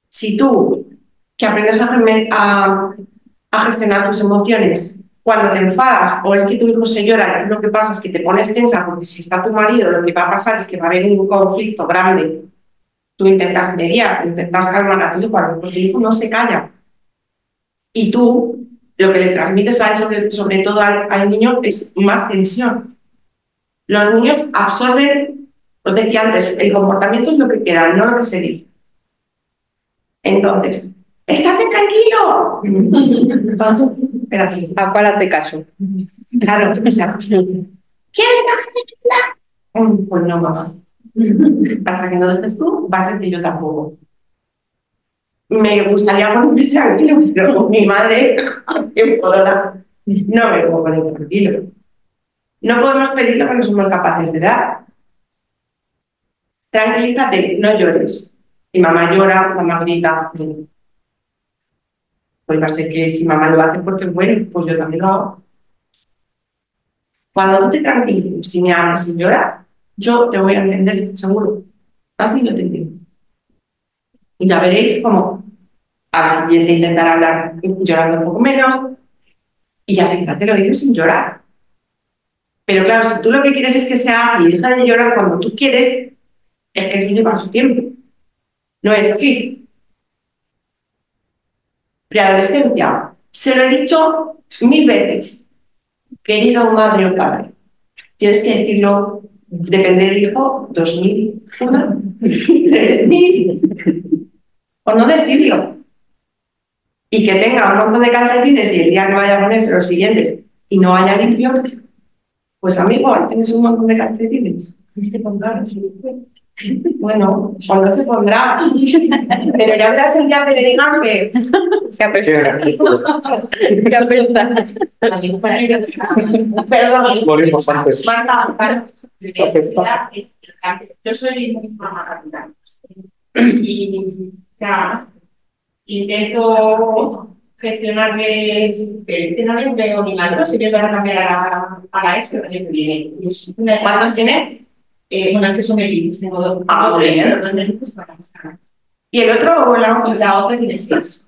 S3: Si tú, que aprendes a, gestionar tus emociones, cuando te enfadas o es que tu hijo se llora, lo que pasa es que te pones tensa porque si está tu marido, lo que va a pasar es que va a haber un conflicto grande. Tú intentas mediar, intentas calmar a tu hijo, porque el hijo no se calla. Y tú, lo que le transmites a él, sobre todo al niño, es más tensión. Los niños absorben, os decía antes, el comportamiento es lo que quieran, no lo que se dice. Entonces, estate tranquilo. (laughs)
S4: Espera, apárate caso.
S3: Claro, exacto. ¿Quieres mm, Pues no, mamá. Hasta que no dejes tú, va a ser que yo tampoco. Me gustaría (laughs) ponerme tranquilo, pero mi madre, (laughs) hora, no me puedo poner tranquilo. No podemos pedirlo porque no somos capaces de dar. Tranquilízate, no llores. Si mamá llora, mamá grita. Pues va a ser que si mamá lo hace porque es bueno, pues yo también lo hago. Cuando tú te tranquilices, si me amas y llora, yo te voy a entender, seguro. Así yo te entiendo. Y ya veréis cómo al siguiente intentar hablar llorando un poco menos. Y ya fíjate, lo dices sin llorar. Pero claro, si tú lo que quieres es que sea ágil y deja de llorar cuando tú quieres, es que eso lleva su tiempo. No es así. Preadolescencia. Se lo he dicho mil veces. Querido madre o padre, tienes que decirlo, depende del hijo, dos mil, una, (laughs) tres mil. O no decirlo. Y que tenga un montón de calcetines y el día que vaya a ponerse los siguientes y no haya limpio, pues amigo, tienes un montón de calcetines. Bueno, cuando se pondrá. Pero ya verás el día que le digan que se apesta. Se apesta. Perdón. Marta,
S5: yo soy muy farmacéutica y ya, intento gestionar les veo ni mal, si yo para cambiar a, a el año que viene.
S3: ¿Cuántos tienes?
S5: Eh, bueno, que son equipos, tengo dos.
S3: Ah,
S5: bien.
S3: ¿Y el otro o la otra?
S5: La otra.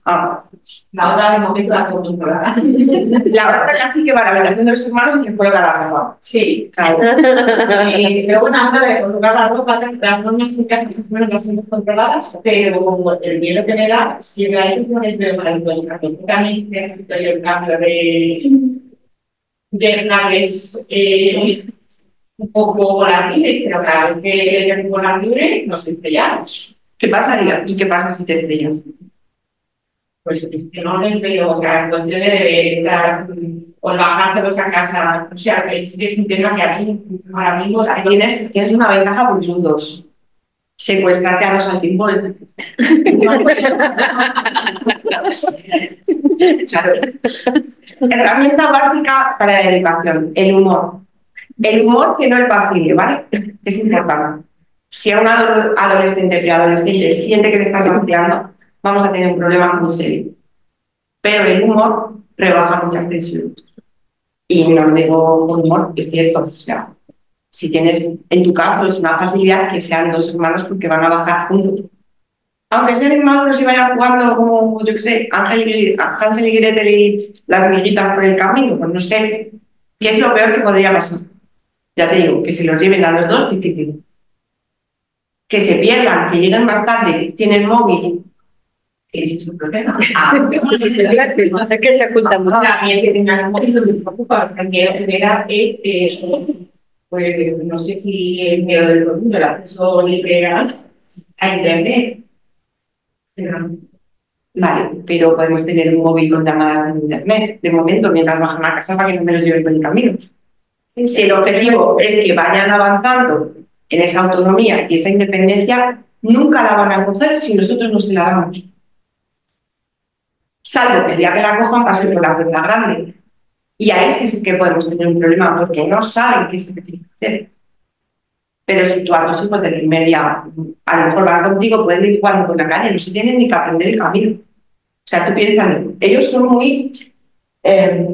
S3: Ah.
S5: La otra de momento la controlada.
S3: La otra casi que para la relación de los hermanos y que puede ganar la ropa.
S5: Sí, claro. eh, pero bueno, ahora de colocar la ropa, las normas en casa bueno, las tenemos controladas, pero el miedo que me da es que no les veo maravilloso. Necesito yo el cambio de, de darles eh, un poco volátiles, pero cada vez que volan libre, nos estrellamos.
S3: ¿Qué pasaría? ¿Y qué pasa si te estrellas?
S5: Pues no les veo, o sea, cuestión de estar o bajárselos a casa, o sea, es, es un tema que a mí ahora mismo... O
S3: sea, tienes, tienes una ventaja porque son dos. Secuestrarte a los antipodes. (laughs) Herramienta básica para la educación, el humor. El humor que no es fácil, ¿vale? Es importante. Si a un adolescente, preadolescente siente que le están vaciando, vamos a tener un problema muy serio. Pero el humor rebaja muchas tensiones. Y no digo humor, es cierto. O sea, si tienes, en tu caso, es una facilidad que sean dos hermanos porque van a bajar juntos. Aunque sean inmaduros y vayan jugando como, yo qué sé, Ángel y, Hansel y Gretel y las miguitas por el camino, pues no sé. Y es lo peor que podría pasar. Ya te digo, que si los lleven a los dos, difícil. Que se pierdan, que lleguen más tarde, tienen móvil Ese (laughs) es su problema.
S4: Ah, no sé qué se oculta mucho.
S6: A mí el que tenga el móvil me preocupa, porque a mí la primera es, eh, pues, no sé si el miedo del mundo, el acceso libre a, Internet. Pero,
S3: Vale, pero podemos tener un móvil con llamadas de internet, de momento, mientras bajan a casa para que no me los lleven por el camino. Si el objetivo es que vayan avanzando en esa autonomía y esa independencia, nunca la van a coger si nosotros no se la damos. Salvo que el día que la cojan pase por la puerta grande. Y ahí sí que podemos tener un problema porque no saben qué es lo que tienen que hacer. Pero si tú a tus hijos del primer a lo mejor van contigo, pueden ir jugando por la calle, no se tienen ni que aprender el camino. O sea, tú piensas, ellos son muy... eh,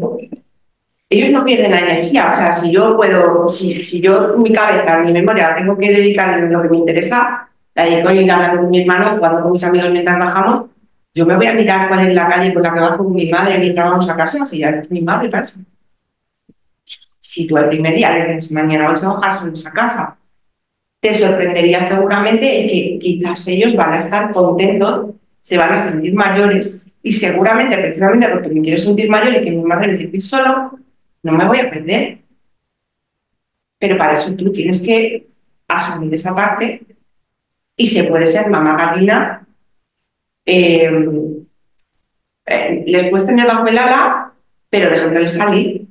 S3: ellos no pierden la energía. O sea, si yo puedo, si, si yo mi cabeza, mi memoria, tengo que dedicar a lo que me interesa, la dedico ir hablando con mi hermano, jugando con mis amigos mientras bajamos, yo me voy a mirar cuál es la calle por la que bajo con mi madre mientras vamos a casa, si ya es mi madre, eso. Si tú el primer día le dices, mañana vamos a bajar solos a casa, te sorprendería seguramente que quizás ellos van a estar contentos, se van a sentir mayores y seguramente, precisamente porque me quiero sentir mayor y que mi madre me dice solo, no me voy a perder. Pero para eso tú tienes que asumir esa parte y se puede ser mamá gallina. eh, eh, les puedes tener bajo el ala, pero dejándoles salir.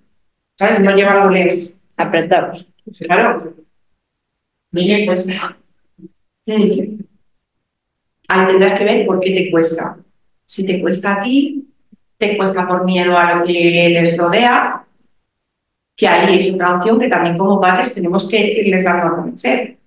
S3: ¿Sabes? No llevándoles.
S4: Apretados.
S3: Claro.
S6: mire, pues,
S3: Mm. Ahí tendrás que ver por qué te cuesta. Si te cuesta a ti, te cuesta por miedo a lo que les rodea, que ahí es otra opción que también como padres tenemos que irles dando a conocer.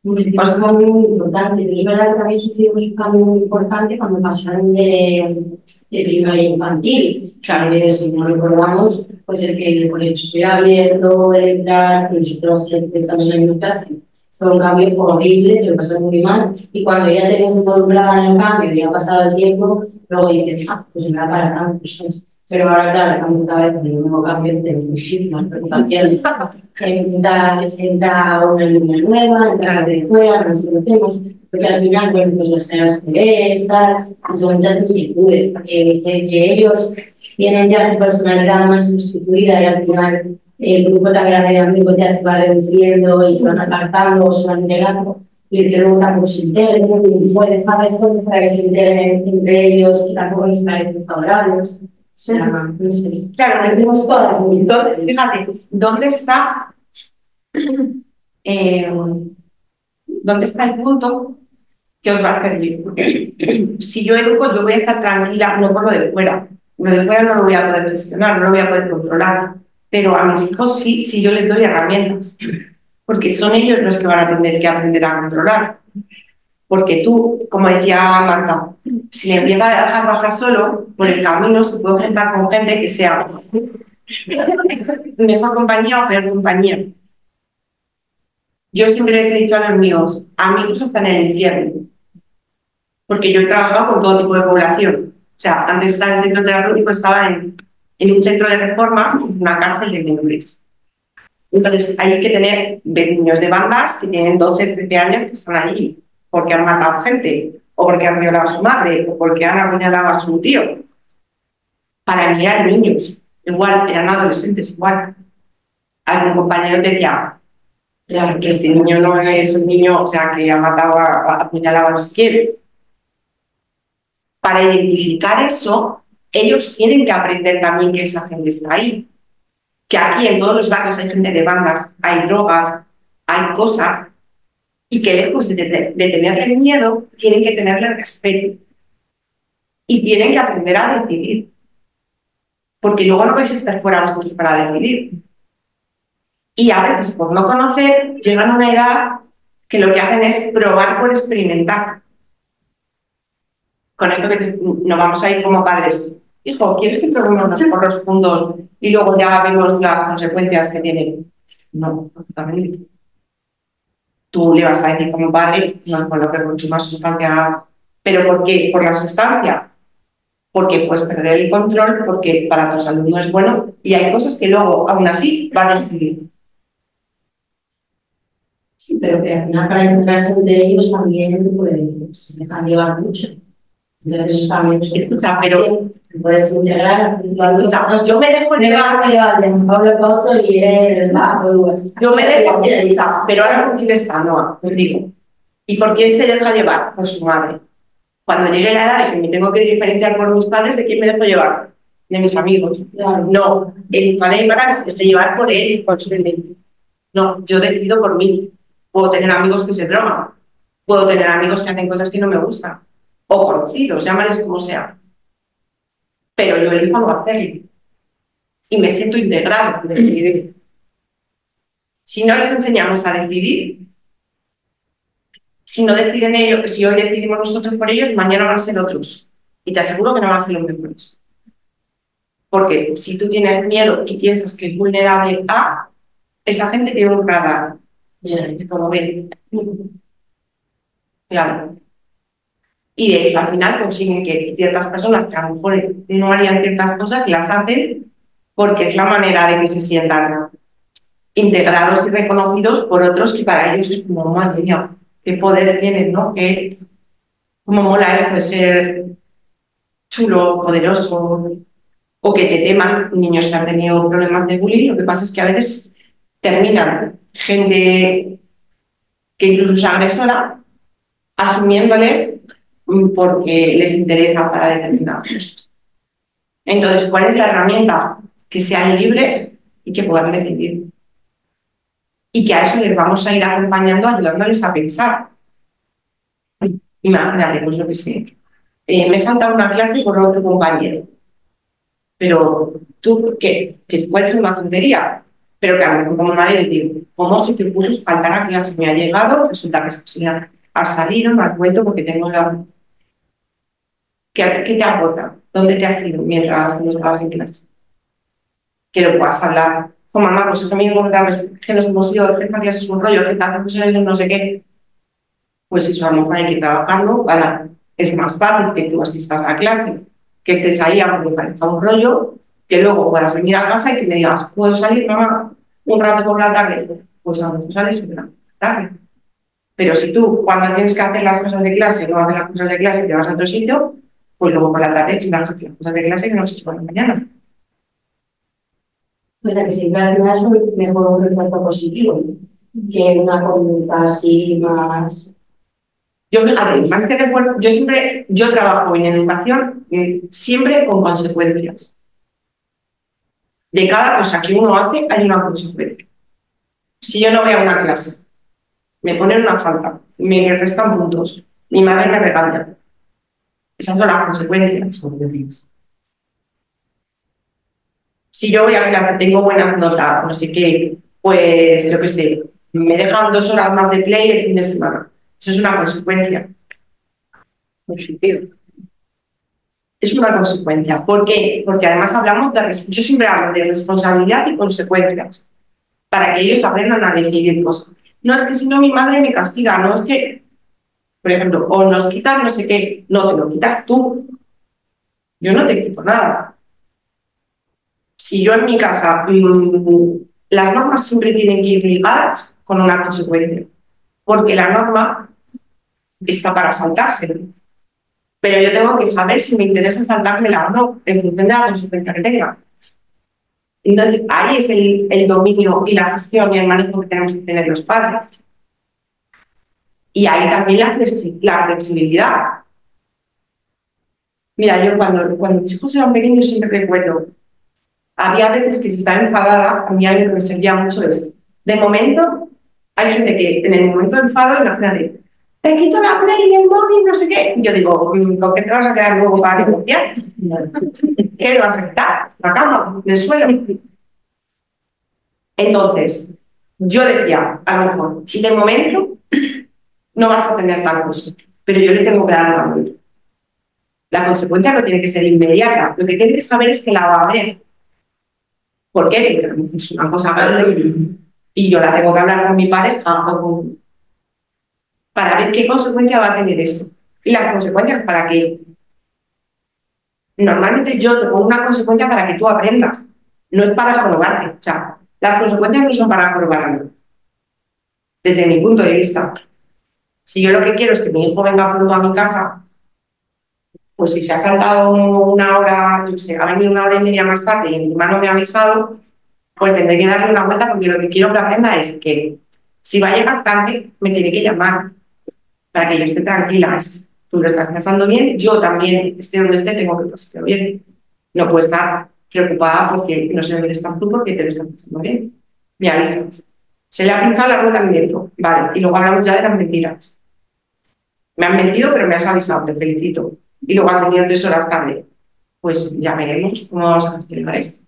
S7: Pues es muy importante. Es verdad que también sufrimos un cambio muy importante cuando pasaron de, de primaria infantil. O sea, que si no recordamos, pues el que el colegio estuviera abierto, entrar, que nosotros también mi clase, fue un cambio horrible, que lo pasé muy mal. Y cuando ya te ves involucrada en el cambio y ha pasado el tiempo, luego dices, ah, pues no era para tanto. ¿sabes? Pero ahora, claro, el cambio cada vez un nuevo cambio de muchísimas preocupaciones. Entra, entra una línea nueva, entra de fuera, nos conocemos, porque al final, bueno, pues las ves, tal, son muchas inquietudes, que, que, ellos tienen ya su personalidad más constituida y al final el grupo tan grande de amigos ya se va reduciendo y se van apartando o se van integrando y el que luego tampoco se integren y puede dejar de para que se integren entre ellos y tampoco les parecen favorables.
S3: Claro,
S7: Tenemos todas
S3: ¿Dónde, fíjate, ¿dónde está, eh, dónde está el punto que os va a servir? Porque si yo educo, yo voy a estar tranquila, no por lo de fuera. Lo de fuera no lo voy a poder gestionar, no lo voy a poder controlar. Pero a mis hijos sí, si yo les doy herramientas. Porque son ellos los que van a tener que aprender a controlar. Porque tú, como decía Marta, si le empieza a dejar bajar solo, por el camino se puede juntar con gente que sea (laughs) mejor compañía o peor compañía. Yo siempre les he dicho a los míos, amigos están en el infierno, porque yo he trabajado con todo tipo de población. O sea, antes estar en el centro terapéutico estaba en, en un centro de reforma, en una cárcel de menores. Entonces, hay que tener ves, niños de bandas que tienen 12, 13 años que están allí porque han matado gente, o porque han violado a su madre, o porque han apuñalado a su tío. Para mirar niños, igual, eran adolescentes, igual. Algún compañero decía, claro, que este niño no es un niño, o sea, que ha matado, a apuñalado a no sé quién. Para identificar eso, ellos tienen que aprender también que esa gente está ahí. Que aquí en todos los barrios hay gente de bandas, hay drogas, hay cosas, y que lejos de, de, de tenerle miedo, tienen que tenerle respeto. Y tienen que aprender a decidir. Porque luego no vais a estar fuera vosotros para decidir. Y a veces, por no conocer, llegan a una edad que lo que hacen es probar por experimentar. Con esto que te, nos vamos a ir como padres. Hijo, ¿quieres que probemos los porros juntos y luego ya vemos las consecuencias que tienen? No, absolutamente. Tú le vas a decir como padre, no es por lo que consumas sustancias. ¿Pero por qué? Por la sustancia. Porque puedes perder el control, porque para tu salud no es bueno y hay cosas que luego, aún así, van a incidir.
S7: Sí, pero que al final para encontrarse entre ellos también pues, se dejan llevar mucho.
S3: Escucha, pero
S7: puedes integrar.
S3: escucha, yo me dejo llevar,
S7: llevar de para otro y él va o algo así.
S3: yo me dejo escucha, pero ahora con quién está, no, os digo. ¿Y por quién se deja llevar? Por su madre. Cuando llegue la edad de que me tengo que diferenciar por mis padres, ¿de quién me dejo llevar? De mis amigos.
S7: Claro.
S3: No, el padre para se deje llevar por él, por su No, yo decido por mí. Puedo tener amigos que se drogan. Puedo tener amigos que hacen cosas que no me gustan. O conocidos, llámales como sea. Pero yo elijo no hacerlo. Y me siento integrado en decidir. Si no les enseñamos a decidir, si no deciden ellos, si hoy decidimos nosotros por ellos, mañana van a ser otros. Y te aseguro que no van a ser los mejores. Porque si tú tienes miedo y piensas que es vulnerable a, esa gente tiene un radar. Es como ven. (laughs) Claro. Y de hecho, al final consiguen que ciertas personas que a lo mejor no harían ciertas cosas, las hacen porque es la manera de que se sientan integrados y reconocidos por otros que para ellos es como, madre mía, qué poder tienen, ¿no? Que, cómo mola esto de ser chulo, poderoso, o que te teman niños que han tenido problemas de bullying. Lo que pasa es que a veces terminan gente que incluso es agresora asumiéndoles porque les interesa para determinadas cosas. Entonces, ¿cuál es la herramienta? Que sean libres y que puedan decidir. Y que a eso les vamos a ir acompañando, ayudándoles a pensar. Imagínate, pues lo que sé. Eh, me he saltado una clase con otro compañero. Pero tú, ¿qué? Que puede ser una tontería, pero que a lo mejor como madre le digo, ¿cómo se te ocurre faltar a clase? Me ha llegado, resulta que señora ha salido, me ha cuento porque tengo la... ¿Qué, ¿Qué te aporta? ¿Dónde te has ido mientras no estabas en clase? Que lo puedas hablar. Oh, mamá, pues es que me encontraba, que nos hemos ido, que clase es un rollo, que tantas cosas no sé qué. Pues eso a lo mejor hay que trabajarlo para... Es más fácil que tú asistas a clase, que estés ahí aunque parezca un rollo, que luego puedas venir a casa y que me digas, ¿puedo salir, mamá, un rato por la tarde? Pues a lo mejor sales una tarde. Pero si tú, cuando tienes que hacer las cosas de clase, no haces las cosas de clase y te vas a otro sitio, pues luego por la tarde que hacer las cosas de clase que no haces por la mañana.
S7: O sea, que siempre al final es un mejor refuerzo positivo que una conducta así más.
S3: Yo, a ver, más que refuerzo, yo siempre, yo trabajo en educación eh, siempre con consecuencias. De cada cosa que uno hace hay una consecuencia. Si yo no voy a una clase, me ponen una falta, me restan puntos, mi madre me regaña. Esas son las consecuencias. Si yo voy a clase, tengo buenas notas, no sé qué, pues yo qué sé, me dejan dos horas más de play el fin de semana. Eso es una consecuencia. Es una consecuencia. ¿Por qué? Porque además hablamos de, yo siempre hablo de responsabilidad y consecuencias, para que ellos aprendan a decidir cosas. No es que si no mi madre me castiga, no es que, por ejemplo, o nos quitan no sé qué, no, te lo quitas tú. Yo no te quito nada. Si yo en mi casa, mm, las normas siempre tienen que ir ligadas con una consecuencia, porque la norma está para saltarse. Pero yo tengo que saber si me interesa saltármela o no, en función de la consecuencia que tenga. Entonces, ahí es el, el dominio y la gestión y el manejo que tenemos que tener los padres. Y ahí también la, flexi- la flexibilidad. Mira, yo cuando, cuando mis hijos eran pequeños siempre recuerdo, había veces que si estaba enfadada, a mí algo que me servía mucho es, de momento, hay gente que en el momento de enfado, imagínate, te quito la play y el móvil, no sé qué. Y yo digo, ¿con qué te vas a quedar luego para negociar? (laughs) ¿Qué le vas a quitar? La cama, el suelo. Entonces, yo decía, a lo mejor, de momento no vas a tener tal cosa, pero yo le tengo que dar valor. La consecuencia no tiene que ser inmediata, lo que tiene que saber es que la va a haber. ¿Por qué? Porque es una cosa grande y yo la tengo que hablar con mi pareja o con- para ver qué consecuencia va a tener esto. Y las consecuencias para que normalmente yo te pongo una consecuencia para que tú aprendas, no es para jorobarte. O sea, las consecuencias no son para jorobarme, desde mi punto de vista. Si yo lo que quiero es que mi hijo venga pronto a mi casa, pues si se ha saltado una hora, yo sé, ha venido una hora y media más tarde y encima no me ha avisado, pues tendré que darle una vuelta porque lo que quiero que aprenda es que si va a llegar tarde, me tiene que llamar para que yo esté tranquila. Tú lo estás pasando bien, yo también, esté donde esté, tengo que pasarlo bien. No puedo estar preocupada porque no sé dónde estás tú porque te lo estás pasando bien. Me avisas. Se le ha pinchado la rueda al metro. Vale, y luego hablamos ya de las mentiras. Me han mentido, pero me has avisado, te felicito. Y luego has venido tres horas tarde. Pues ya veremos cómo vamos a gestionar esto.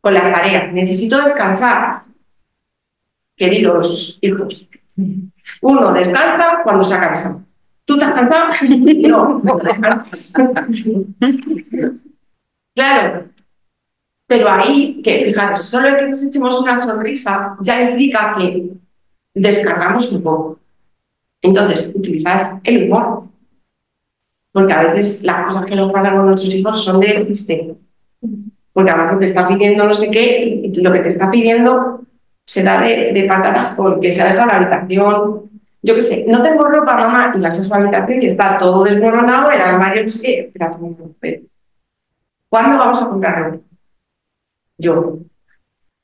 S3: Con las tareas. Necesito descansar. Queridos hijos. Uno descansa cuando se ha cansado. ¿Tú te has cansado? (laughs) No, no descansas. Claro, pero ahí, que fijaros, solo que nos echemos una sonrisa ya implica que descargamos un poco. Entonces, utilizar el humor. Porque a veces las cosas que nos pasan con nuestros hijos son de triste. Porque a lo mejor te está pidiendo no sé qué, y lo que te está pidiendo se da de, de patatas porque se ha dejado la habitación. Yo qué sé, no tengo ropa, mamá, y la a su habitación y está todo desmoronado, el armario, sé qué. Espera, ¿Cuándo vamos a comprar ropa? yo,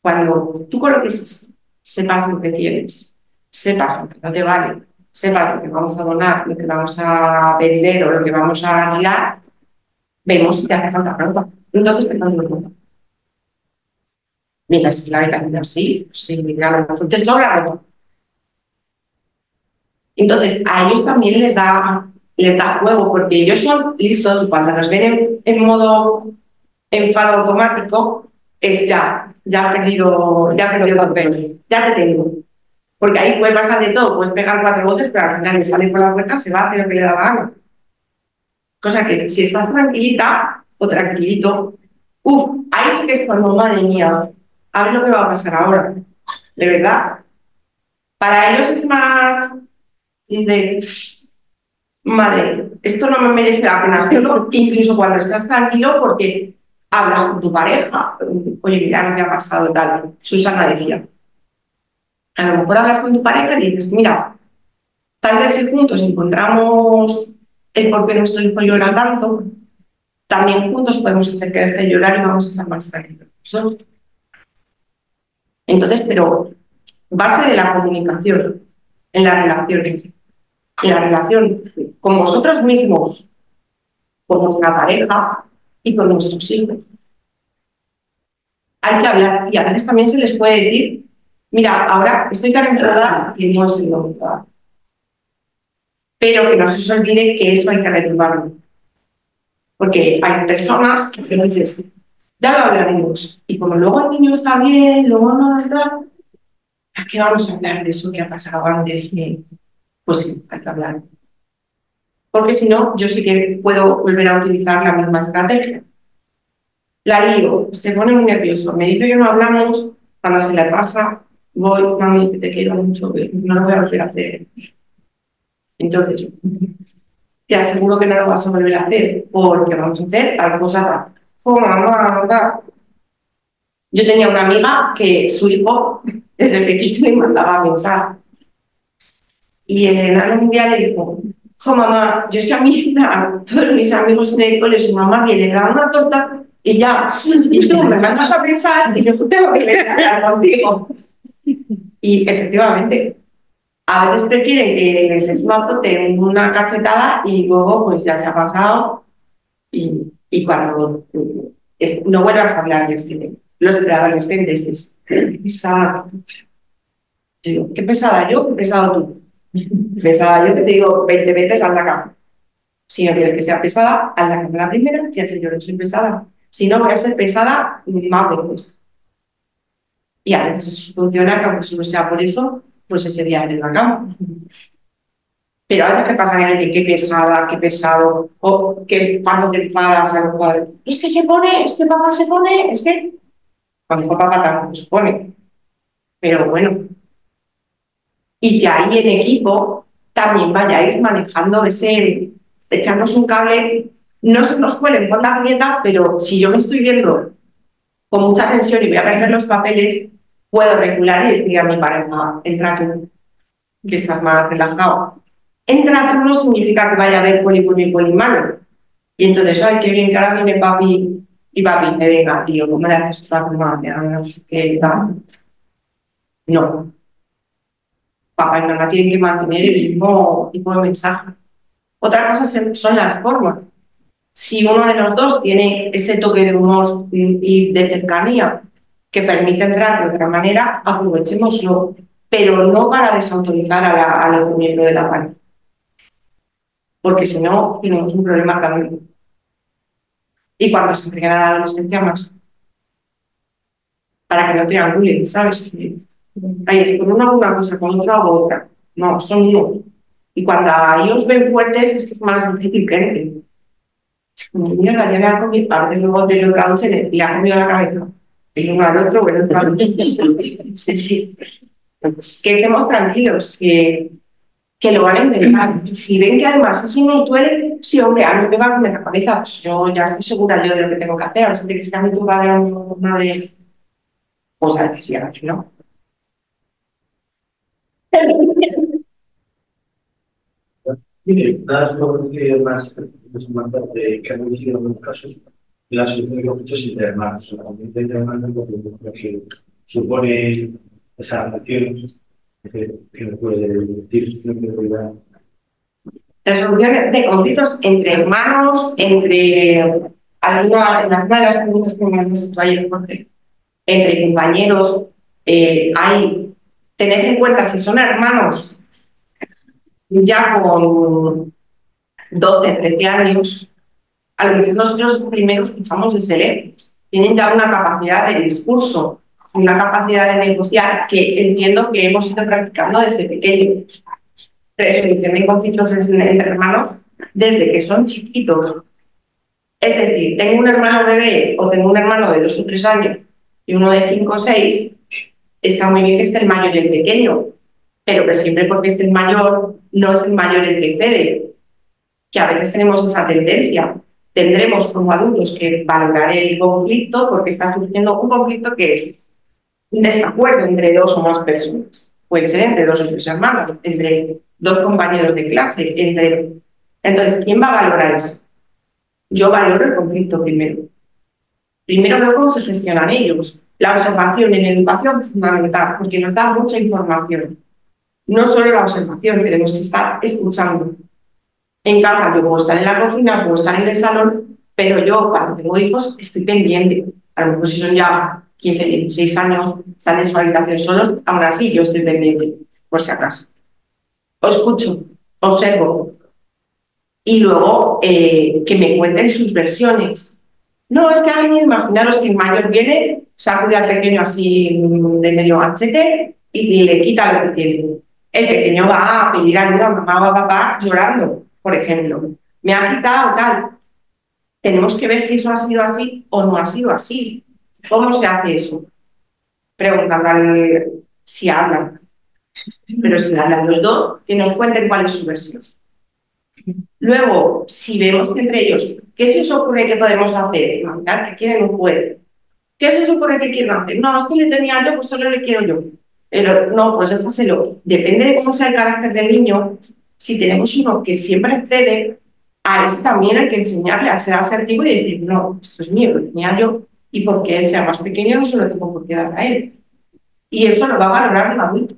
S3: cuando tú coloques, sepas lo que quieres, sepas lo que no te vale, sepas lo que vamos a donar, lo que vamos a vender o lo que vamos a alquilar, vemos si te hace falta ropa. Entonces te mando ropa. Mira, si la habitación así, sí, mira, te sobra ropa. Entonces, a ellos también les da, les da juego, porque ellos son listos y cuando nos ven en, modo enfado automático, es ya, ya ha perdido, ya ha perdido papel, ya te tengo. Porque ahí puede pasar de todo, puedes pegar cuatro voces, pero al final le sale por la puerta, se va a hacer lo que le da la gana. Cosa que si estás tranquilita o tranquilito, uff, ahí sí que es cuando, madre mía, a ver lo que va a pasar ahora. De verdad. Para ellos es más de, madre, esto no me merece la pena hacerlo, incluso cuando estás tranquilo, porque hablas con tu pareja, oye, mira, ¿qué ha pasado tal? Susana decía. A lo mejor hablas con tu pareja y dices, mira, tal vez si juntos encontramos el por qué nuestro hijo llora tanto, también juntos podemos hacer que deje de llorar y vamos a estar más tranquilos. Entonces, pero base de la comunicación en las relaciones, en la relación con vosotros mismos, con vuestra pareja, y con nuestros hijos. Hay que hablar y a veces también se les puede decir, mira, ahora estoy tan enfadada que no es el momento. Pero que no se os olvide que eso hay que resolverlo. Porque hay personas que me dicen, ya lo hablaremos. Y como luego el niño está bien, luego no está, ¿a qué vamos a hablar de eso que ha pasado antes? Pues sí, hay que hablar porque si no, yo sí que puedo volver a utilizar la misma estrategia. La lío, se pone muy nervioso, me dice que no hablamos, cuando se le pasa, voy, mami, te quiero mucho, no lo voy a volver a hacer. Entonces, te aseguro que no lo vas a volver a hacer, porque vamos a hacer tal cosa Oh, mamá, Yo tenía una amiga que su hijo, desde pequeño, me mandaba mensajes. Y en el año mundial le dijo, jo mamá, yo es que a mí (laughs) todos mis amigos en el cole, su mamá viene, le da una torta y ya, y tú me mandas a pensar y yo tengo que leer contigo. Y efectivamente, a veces prefieren que les den una cachetada y luego pues ya se ha pasado y, y cuando no vuelvas a hablar de este los preadolescentes es qué pesada. qué pesada yo, qué pesado tú. (laughs) Pesada, yo te digo 20 veces, la cama. Si no quieres que sea pesada, la cama la primera, ya sé yo no soy pesada. Si no, voy a ser pesada más veces. Y a veces funciona que aunque solo sea por eso, pues ese día en la cama. Pero a veces que pasa que dice qué pesada, qué pesado, o que cuando te enfadas lo es que se pone, es que papá se pone, es que cuando papá tampoco se pone. Pero bueno, y que ahí en equipo también vayáis manejando ese, echarnos un cable, no se nos cuelen por la grieta, pero si yo me estoy viendo con mucha tensión y voy a perder los papeles, puedo regular y decir a mi pareja, entra tú, que estás más relajado, Entra tú no significa que vaya a haber poli, poli, poli malo. Y entonces, ay, qué bien que ahora viene papi y papi dice, venga, tío, ¿cómo le haces esto a tu madre? No. No. Papá y mamá tienen que mantener el mismo tipo de mensaje. Otra cosa son las formas. Si uno de los dos tiene ese toque de humor y de cercanía que permite entrar de otra manera, aprovechémoslo, pero no para desautorizar a la, otro miembro de la pareja. Porque si no, tenemos un problema también. Y cuando se llega a la adolescencia más. Para que no triangulen, ¿sabes? Ahí es con una una cosa, con otra u otra. No, son uno. Y cuando ellos ven fuertes es que es más difícil que entren. Mierda, ya le ha comido, a veces luego te lo traducen le ha comido la cabeza. El uno al otro, bueno, otro al Sí, sí. Que estemos tranquilos, que, que lo van a intentar. Si ven que además es duele, sí, hombre, a mí me va a la cabeza, pues yo ya estoy segura yo de lo que tengo que hacer. A ver si que sea mi tu padre o mi madre, pues a veces sí, a no.
S2: Mire, nada más más de que han en algunos casos la solución de conflictos entre hermanos. La entre hermanos lo que supone esa relación que, que me puede decir su prioridad.
S3: La solución de conflictos entre hermanos, entre alguna, en alguna de las preguntas que me han hecho ayer, Jorge, entre compañeros, eh, hay, tened en cuenta si son hermanos ya con 12, 13 años, a lo que nosotros primero escuchamos desde lejos. Tienen ya una capacidad de discurso, una capacidad de negociar que entiendo que hemos ido practicando desde pequeños. Resolución de conflictos entre hermanos desde que son chiquitos. Es decir, tengo un hermano bebé o tengo un hermano de dos o tres años y uno de cinco o seis, está muy bien que esté el mayor y el pequeño, pero que siempre porque esté el mayor no es el mayor el que cede, que a veces tenemos esa tendencia. Tendremos como adultos que valorar el conflicto porque está surgiendo un conflicto que es un desacuerdo entre dos o más personas. Puede ser entre dos o tres hermanos, entre dos compañeros de clase, entre... Entonces, ¿quién va a valorar eso? Yo valoro el conflicto primero. Primero veo cómo se gestionan ellos. La observación en educación es fundamental porque nos da mucha información no solo la observación, tenemos que estar escuchando. En casa yo puedo estar en la cocina, puedo estar en el salón, pero yo cuando tengo hijos estoy pendiente. A lo mejor si son ya 15, 16 años, están en su habitación solos, aún así yo estoy pendiente, por si acaso. O escucho, observo. Y luego eh, que me cuenten sus versiones. No, es que a mí imaginaros que el mayor viene, sacude al pequeño así de medio manchete y le quita lo que tiene el pequeño va a pedir ayuda a mamá o a papá llorando, por ejemplo. Me ha quitado tal. Tenemos que ver si eso ha sido así o no ha sido así. ¿Cómo se hace eso? Preguntándole si hablan. Pero si hablan los dos, que nos cuenten cuál es su versión. Luego, si vemos que entre ellos, ¿qué se os ocurre que podemos hacer? Imaginar que quieren un juego. ¿Qué se supone que quieren hacer? No, es que le tenía yo, pues solo le quiero yo. No, pues déjaselo. Depende de cómo sea el carácter del niño. Si tenemos uno que siempre cede, a ese también hay que enseñarle a ser asertivo y decir, no, esto es mío, lo tenía yo, y porque él sea más pequeño no se lo tengo por qué dar a él. Y eso lo va a valorar el adulto.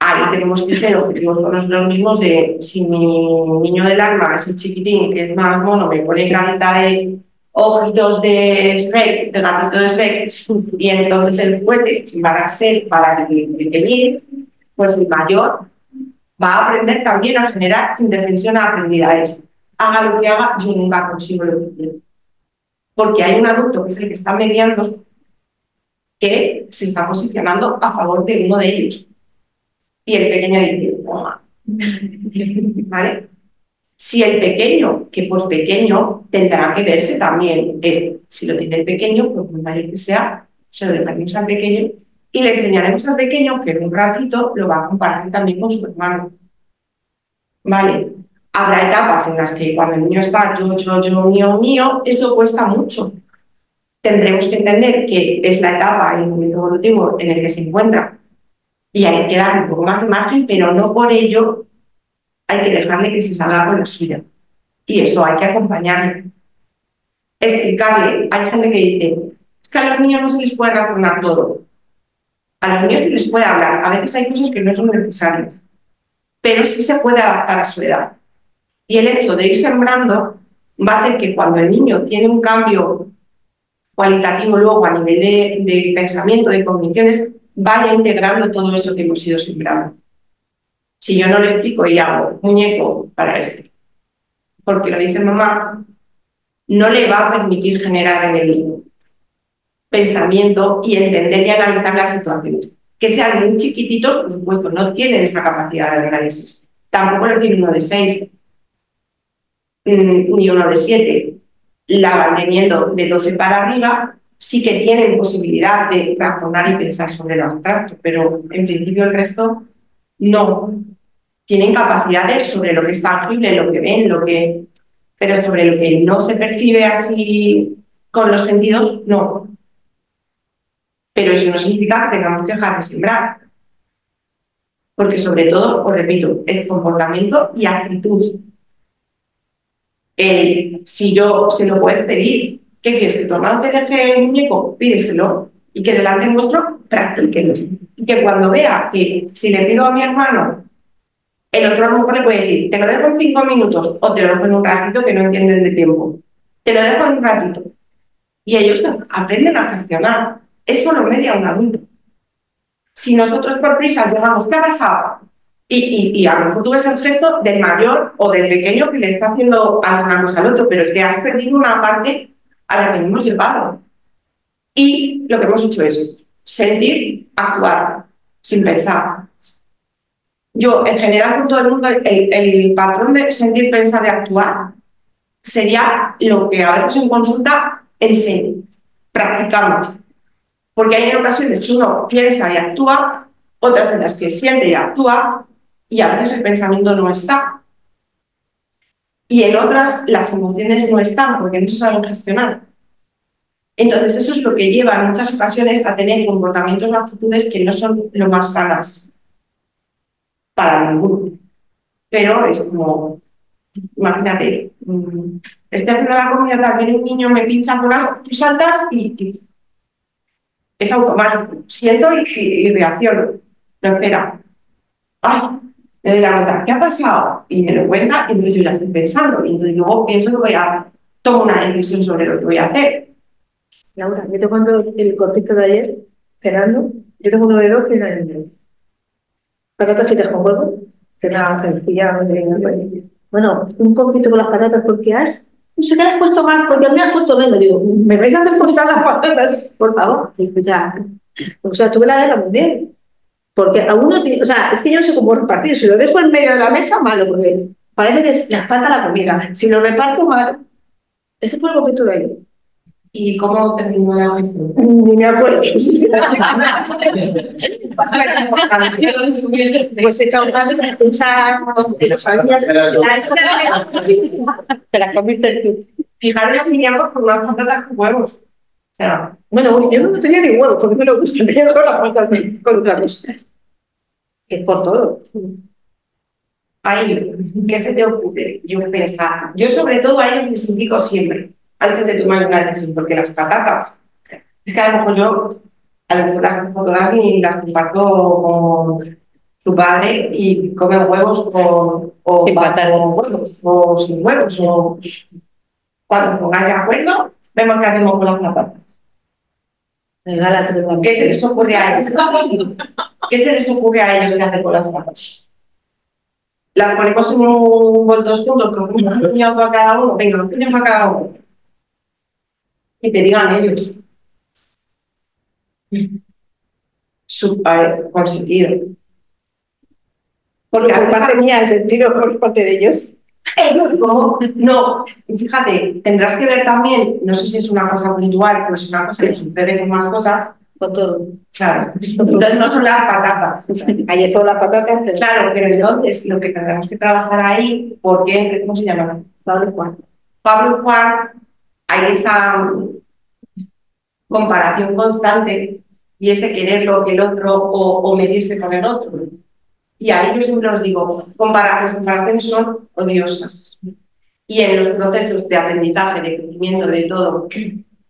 S3: Ahí tenemos que ser objetivos con nosotros mismos de si mi niño del alma es un chiquitín que es más mono, me pone granita de ojitos de Shrek, de gatito de Shrek, y entonces el juguete va a ser para el pequeñín, pues el mayor va a aprender también a generar indefensión aprendida. Es, haga lo que haga, yo nunca consigo lo que quiero. Porque hay un adulto que es el que está mediando que se está posicionando a favor de uno de ellos. Y el pequeño dice, (laughs) ¿vale? Si el pequeño, que por pequeño tendrá que verse también, es, si lo tiene el pequeño, pues muy mayor que sea, se lo dejaremos al pequeño y le enseñaremos al pequeño que en un ratito lo va a compartir también con su hermano. Vale, habrá etapas en las que cuando el niño está yo, yo, yo, mío, mío, eso cuesta mucho. Tendremos que entender que es la etapa, el momento evolutivo en el que se encuentra y hay que dar un poco más de margen, pero no por ello hay que dejarle que se salga con la suya. Y eso hay que acompañarle. Explicarle. Hay gente que dice, es que a los niños no se les puede razonar todo. A los niños se les puede hablar. A veces hay cosas que no son necesarias. Pero sí se puede adaptar a su edad. Y el hecho de ir sembrando va a hacer que cuando el niño tiene un cambio cualitativo luego a nivel de, de pensamiento, de cogniciones, vaya integrando todo eso que hemos ido sembrando. Si yo no le explico y hago muñeco para este, porque lo dice mamá, no le va a permitir generar en el pensamiento y entender y analizar las situaciones. Que sean muy chiquititos, por supuesto, no tienen esa capacidad de análisis. Tampoco lo tiene uno de seis, mm, ni uno de siete. La van teniendo de 12 para arriba, sí que tienen posibilidad de razonar y pensar sobre lo abstracto, pero en principio el resto no. Tienen capacidades sobre lo que es tangible, lo que ven, lo que... pero sobre lo que no se percibe así con los sentidos, no. Pero eso no significa que tengamos que dejar de sembrar. Porque sobre todo, os repito, es comportamiento y actitud. El, si yo se lo puedes pedir, ¿qué quieres? ¿Que tu hermano te deje el muñeco? Pídeselo. Y que delante nuestro practíquelo. Y que cuando vea que si le pido a mi hermano, el otro le puede decir, te lo dejo en cinco minutos o te lo dejo en un ratito que no entienden de tiempo. Te lo dejo en un ratito. Y ellos aprenden a gestionar. Eso lo media un adulto. Si nosotros por prisas llegamos, ¿qué ha pasado? Y, a lo mejor tú ves el gesto del mayor o del pequeño que le está haciendo alguna cosa al otro, pero te has perdido una parte a la que hemos llevado. Y lo que hemos hecho es sentir, actuar, sin pensar. Yo, en general, con todo el mundo, el, patrón de sentir, pensar y actuar sería lo que a veces en consulta enseño, practicamos. Porque hay en ocasiones que uno piensa y actúa, otras en las que siente y actúa, y a veces el pensamiento no está. Y en otras las emociones no están porque no se saben gestionar. Entonces eso es lo que lleva en muchas ocasiones a tener comportamientos o actitudes que no son lo más sanas para ninguno. Pero es como, imagínate, mm, estoy haciendo la comida, viene un niño, me pincha con algo, tú saltas y, es automático. Siento y, y, reacciono. No espera. Ay, me doy la vuelta, ¿qué ha pasado? Y me lo cuenta, y entonces yo ya estoy pensando, y entonces luego pienso que voy a tomar una decisión sobre lo que voy a hacer.
S4: Laura, yo te cuento el cortito de ayer, Fernando, yo tengo uno de dos y uno de tres. Patatas fritas con huevo, que nada sencilla, Bueno, un poquito con las patatas porque has no sé qué has puesto mal, porque me has puesto menos. Digo, ¿me vais a descontar las patatas? Por favor. Digo, ya. O sea, tuve la guerra mundial. Porque a uno, o sea, es que yo no sé cómo repartir. Si lo dejo en medio de la mesa, malo, porque parece que les falta la comida. Si lo reparto mal, ese fue el momento de ello.
S3: ¿Y cómo terminó la gestión?
S4: Ni me acuerdo. pues (laughs) echa un cambio, echa Te las comiste tú.
S3: Fijaros que teníamos con unas patatas con huevos. O sea,
S4: bueno, yo no tenía ni huevos, porque me lo gusta, tenía con las patatas con otra cosa. Es por todo.
S3: Ahí, ¿qué se te ocurre? Yo pensaba, yo sobre todo a ellos les indico siempre, antes de tomar una decisión, porque las patatas, es que a lo mejor yo, a lo mejor las todas y las comparto con su padre y come huevos con, o
S4: sin
S3: huevos, o sin huevos, o cuando pongáis de acuerdo, vemos qué hacemos con las patatas. ¿Qué se les ocurre a ellos? (laughs) ¿Qué se les ocurre a ellos de hacer con las patatas? Las ponemos en un bol dos juntos, con un puñado para cada uno, venga, un puñado para cada uno que te digan ellos. Su consentido.
S4: Porque además tenía el sentido por parte de ellos.
S3: No, no, fíjate, tendrás que ver también, no sé si es una cosa puntual, pues una cosa que sucede con más cosas.
S4: Con todo.
S3: Claro. Entonces no son las patatas.
S4: Ayer son las patatas. Pero...
S3: Claro, pero entonces lo que tendremos que trabajar ahí, porque, ¿cómo se llama?
S4: Pablo Juan.
S3: Pablo Juan hay esa comparación constante y ese querer lo que el otro o, medirse con el otro. Y ahí yo siempre os digo, compara- las comparaciones son odiosas. Y en los procesos de aprendizaje, de crecimiento, de todo,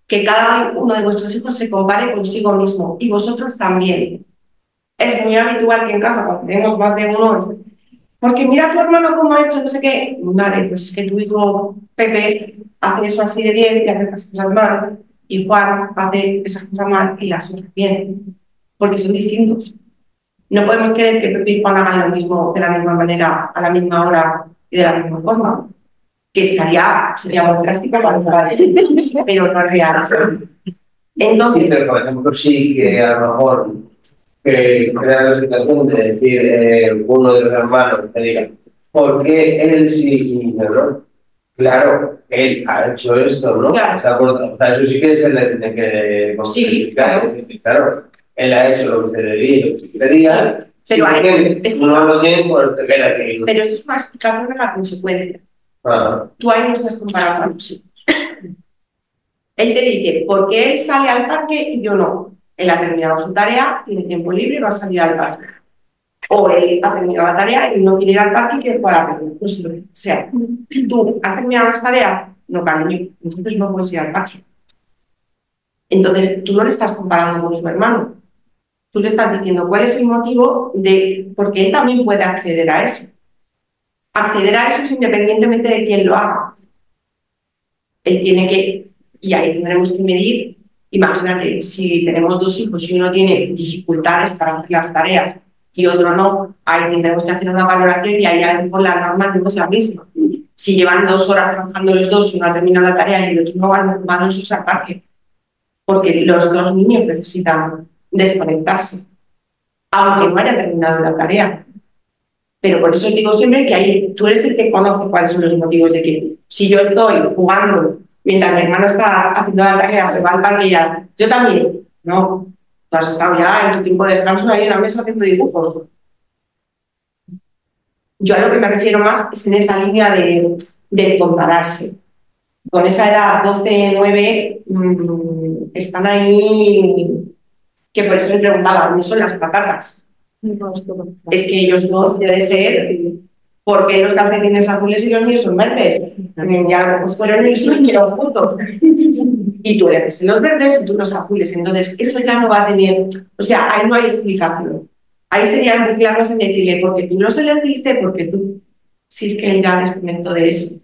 S3: que cada uno de vuestros hijos se compare consigo mismo y vosotros también. Es muy habitual que en casa, cuando tenemos más de uno, porque mira a tu hermano cómo ha hecho no sé qué. Vale, pues es que tu hijo Pepe hace eso así de bien y hace esas cosas mal, y Juan hace esas cosas mal y las otras bien, porque son distintos. No podemos querer que Pepe y Juan hagan lo mismo de la misma manera, a la misma hora y de la misma forma, que estaría, sería muy práctica para pero no es real.
S8: Sí,
S3: Entonces,
S8: pero por ejemplo, sí que a lo mejor que crea la situación de decir eh, uno de los hermanos que diga, ¿por qué él sí y no? Claro, él ha hecho esto, ¿no?
S3: Claro.
S8: Se ha portado- o sea, eso sí que se le tiene que
S3: Sí, claro.
S8: claro, él ha hecho lo que se debía, lo que se quería,
S3: Pero
S8: si
S3: hay-
S8: él
S3: es-
S8: no lo tiene, pues te queda así.
S3: pero eso es una explicación de la consecuencia.
S8: Ah,
S3: Tú ahí no estás comparando a los hijos. Él te dice, ¿por qué él sale al parque y yo no? Él ha terminado su tarea, tiene tiempo libre y va a salir al parque. O él ha terminado la tarea y no quiere ir al parque y quiere jugar a la que sea. ¿Tú has terminado las tareas? No, cariño. Entonces no puedes ir al parque. Entonces tú no le estás comparando con su hermano. Tú le estás diciendo cuál es el motivo de... Porque él también puede acceder a eso. Acceder a eso es independientemente de quién lo haga. Él tiene que... Y ahí tendremos que medir Imagínate, si tenemos dos hijos y uno tiene dificultades para hacer las tareas y otro no, ahí tendremos que hacer una valoración y ahí a lo mejor la norma no es la misma. Si llevan dos horas trabajando los dos y uno ha terminado la tarea y el otro no, van a tomar esa aparte. Porque los dos niños necesitan desconectarse, aunque no haya terminado la tarea. Pero por eso digo siempre que ahí tú eres el que conoce cuáles son los motivos de que si yo estoy jugando mientras mi hermano está haciendo la tarea, se va al parque y ya, yo también, no, has estado ya en tu tiempo de descanso ahí en la mesa haciendo dibujos. Yo a lo que me refiero más es en esa línea de, de compararse. Con esa edad, 12, 9, mmm, están ahí, que por eso me preguntaba, no son las patatas. Es que ellos dos debe ser porque los calcetines azules y los míos son verdes. Ya pues fueron el sueño juntos. Y tú eres los verdes y tú los azules. Entonces, eso ya no va a tener. O sea, ahí no hay explicación. Ahí sería muy claro en decirle, porque tú los elegiste, porque tú. Si es que él ya desconectó de eso.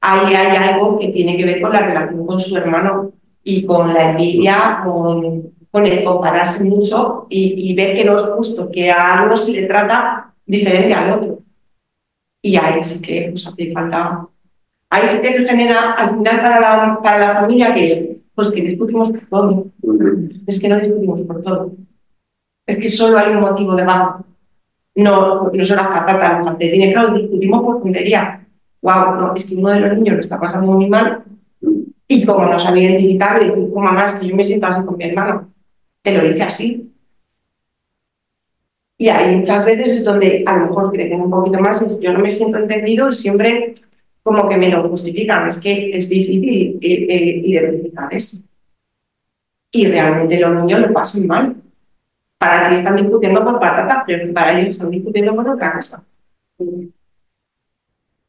S3: Ahí hay algo que tiene que ver con la relación con su hermano y con la envidia, con, con el compararse mucho y, y ver que no es justo, que a uno se le trata diferente al otro. Y ahí sí que pues, hace falta. Ahí sí que se genera al final para la, para la familia que es, pues que discutimos por todo. Es que no discutimos por todo. Es que solo hay un motivo de bajo. No, no son las patatas, los calcetines, claro, discutimos por tontería. Wow, no, es que uno de los niños lo está pasando muy mal y como no sabe identificar, le dice, mamá, es que yo me siento así con mi hermano. Te lo dice así. Y hay muchas veces es donde a lo mejor crecen un poquito más y yo no me siento entendido y siempre como que me lo justifican. Es que es difícil eh, eh, identificar eso. Y realmente los niños lo pasan mal. Para ti están discutiendo por patatas, pero para ellos están discutiendo por otra cosa.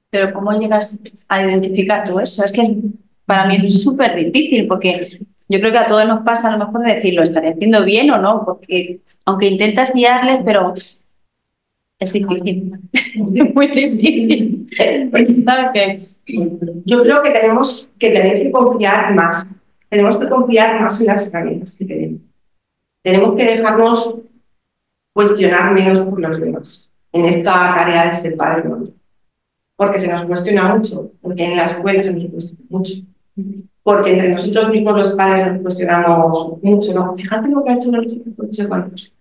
S9: Pero ¿cómo llegas a identificar tú eso? Es que para mí es súper difícil porque yo creo que a todos nos pasa a lo mejor de decir, ¿lo estaré haciendo bien o no? Porque aunque intentas guiarles, pero es difícil. es (laughs) muy difícil. ¿Sabes qué?
S3: Yo creo que tenemos que tener que confiar más. Tenemos que confiar más en las herramientas que tenemos. Tenemos que dejarnos cuestionar menos por los demás en esta tarea de ser padre. Porque se nos cuestiona mucho, porque en la escuela se nos cuestiona mucho. Porque entre nosotros mismos los padres nos cuestionamos mucho, ¿no? Fíjate lo que ha hecho sé cuántos.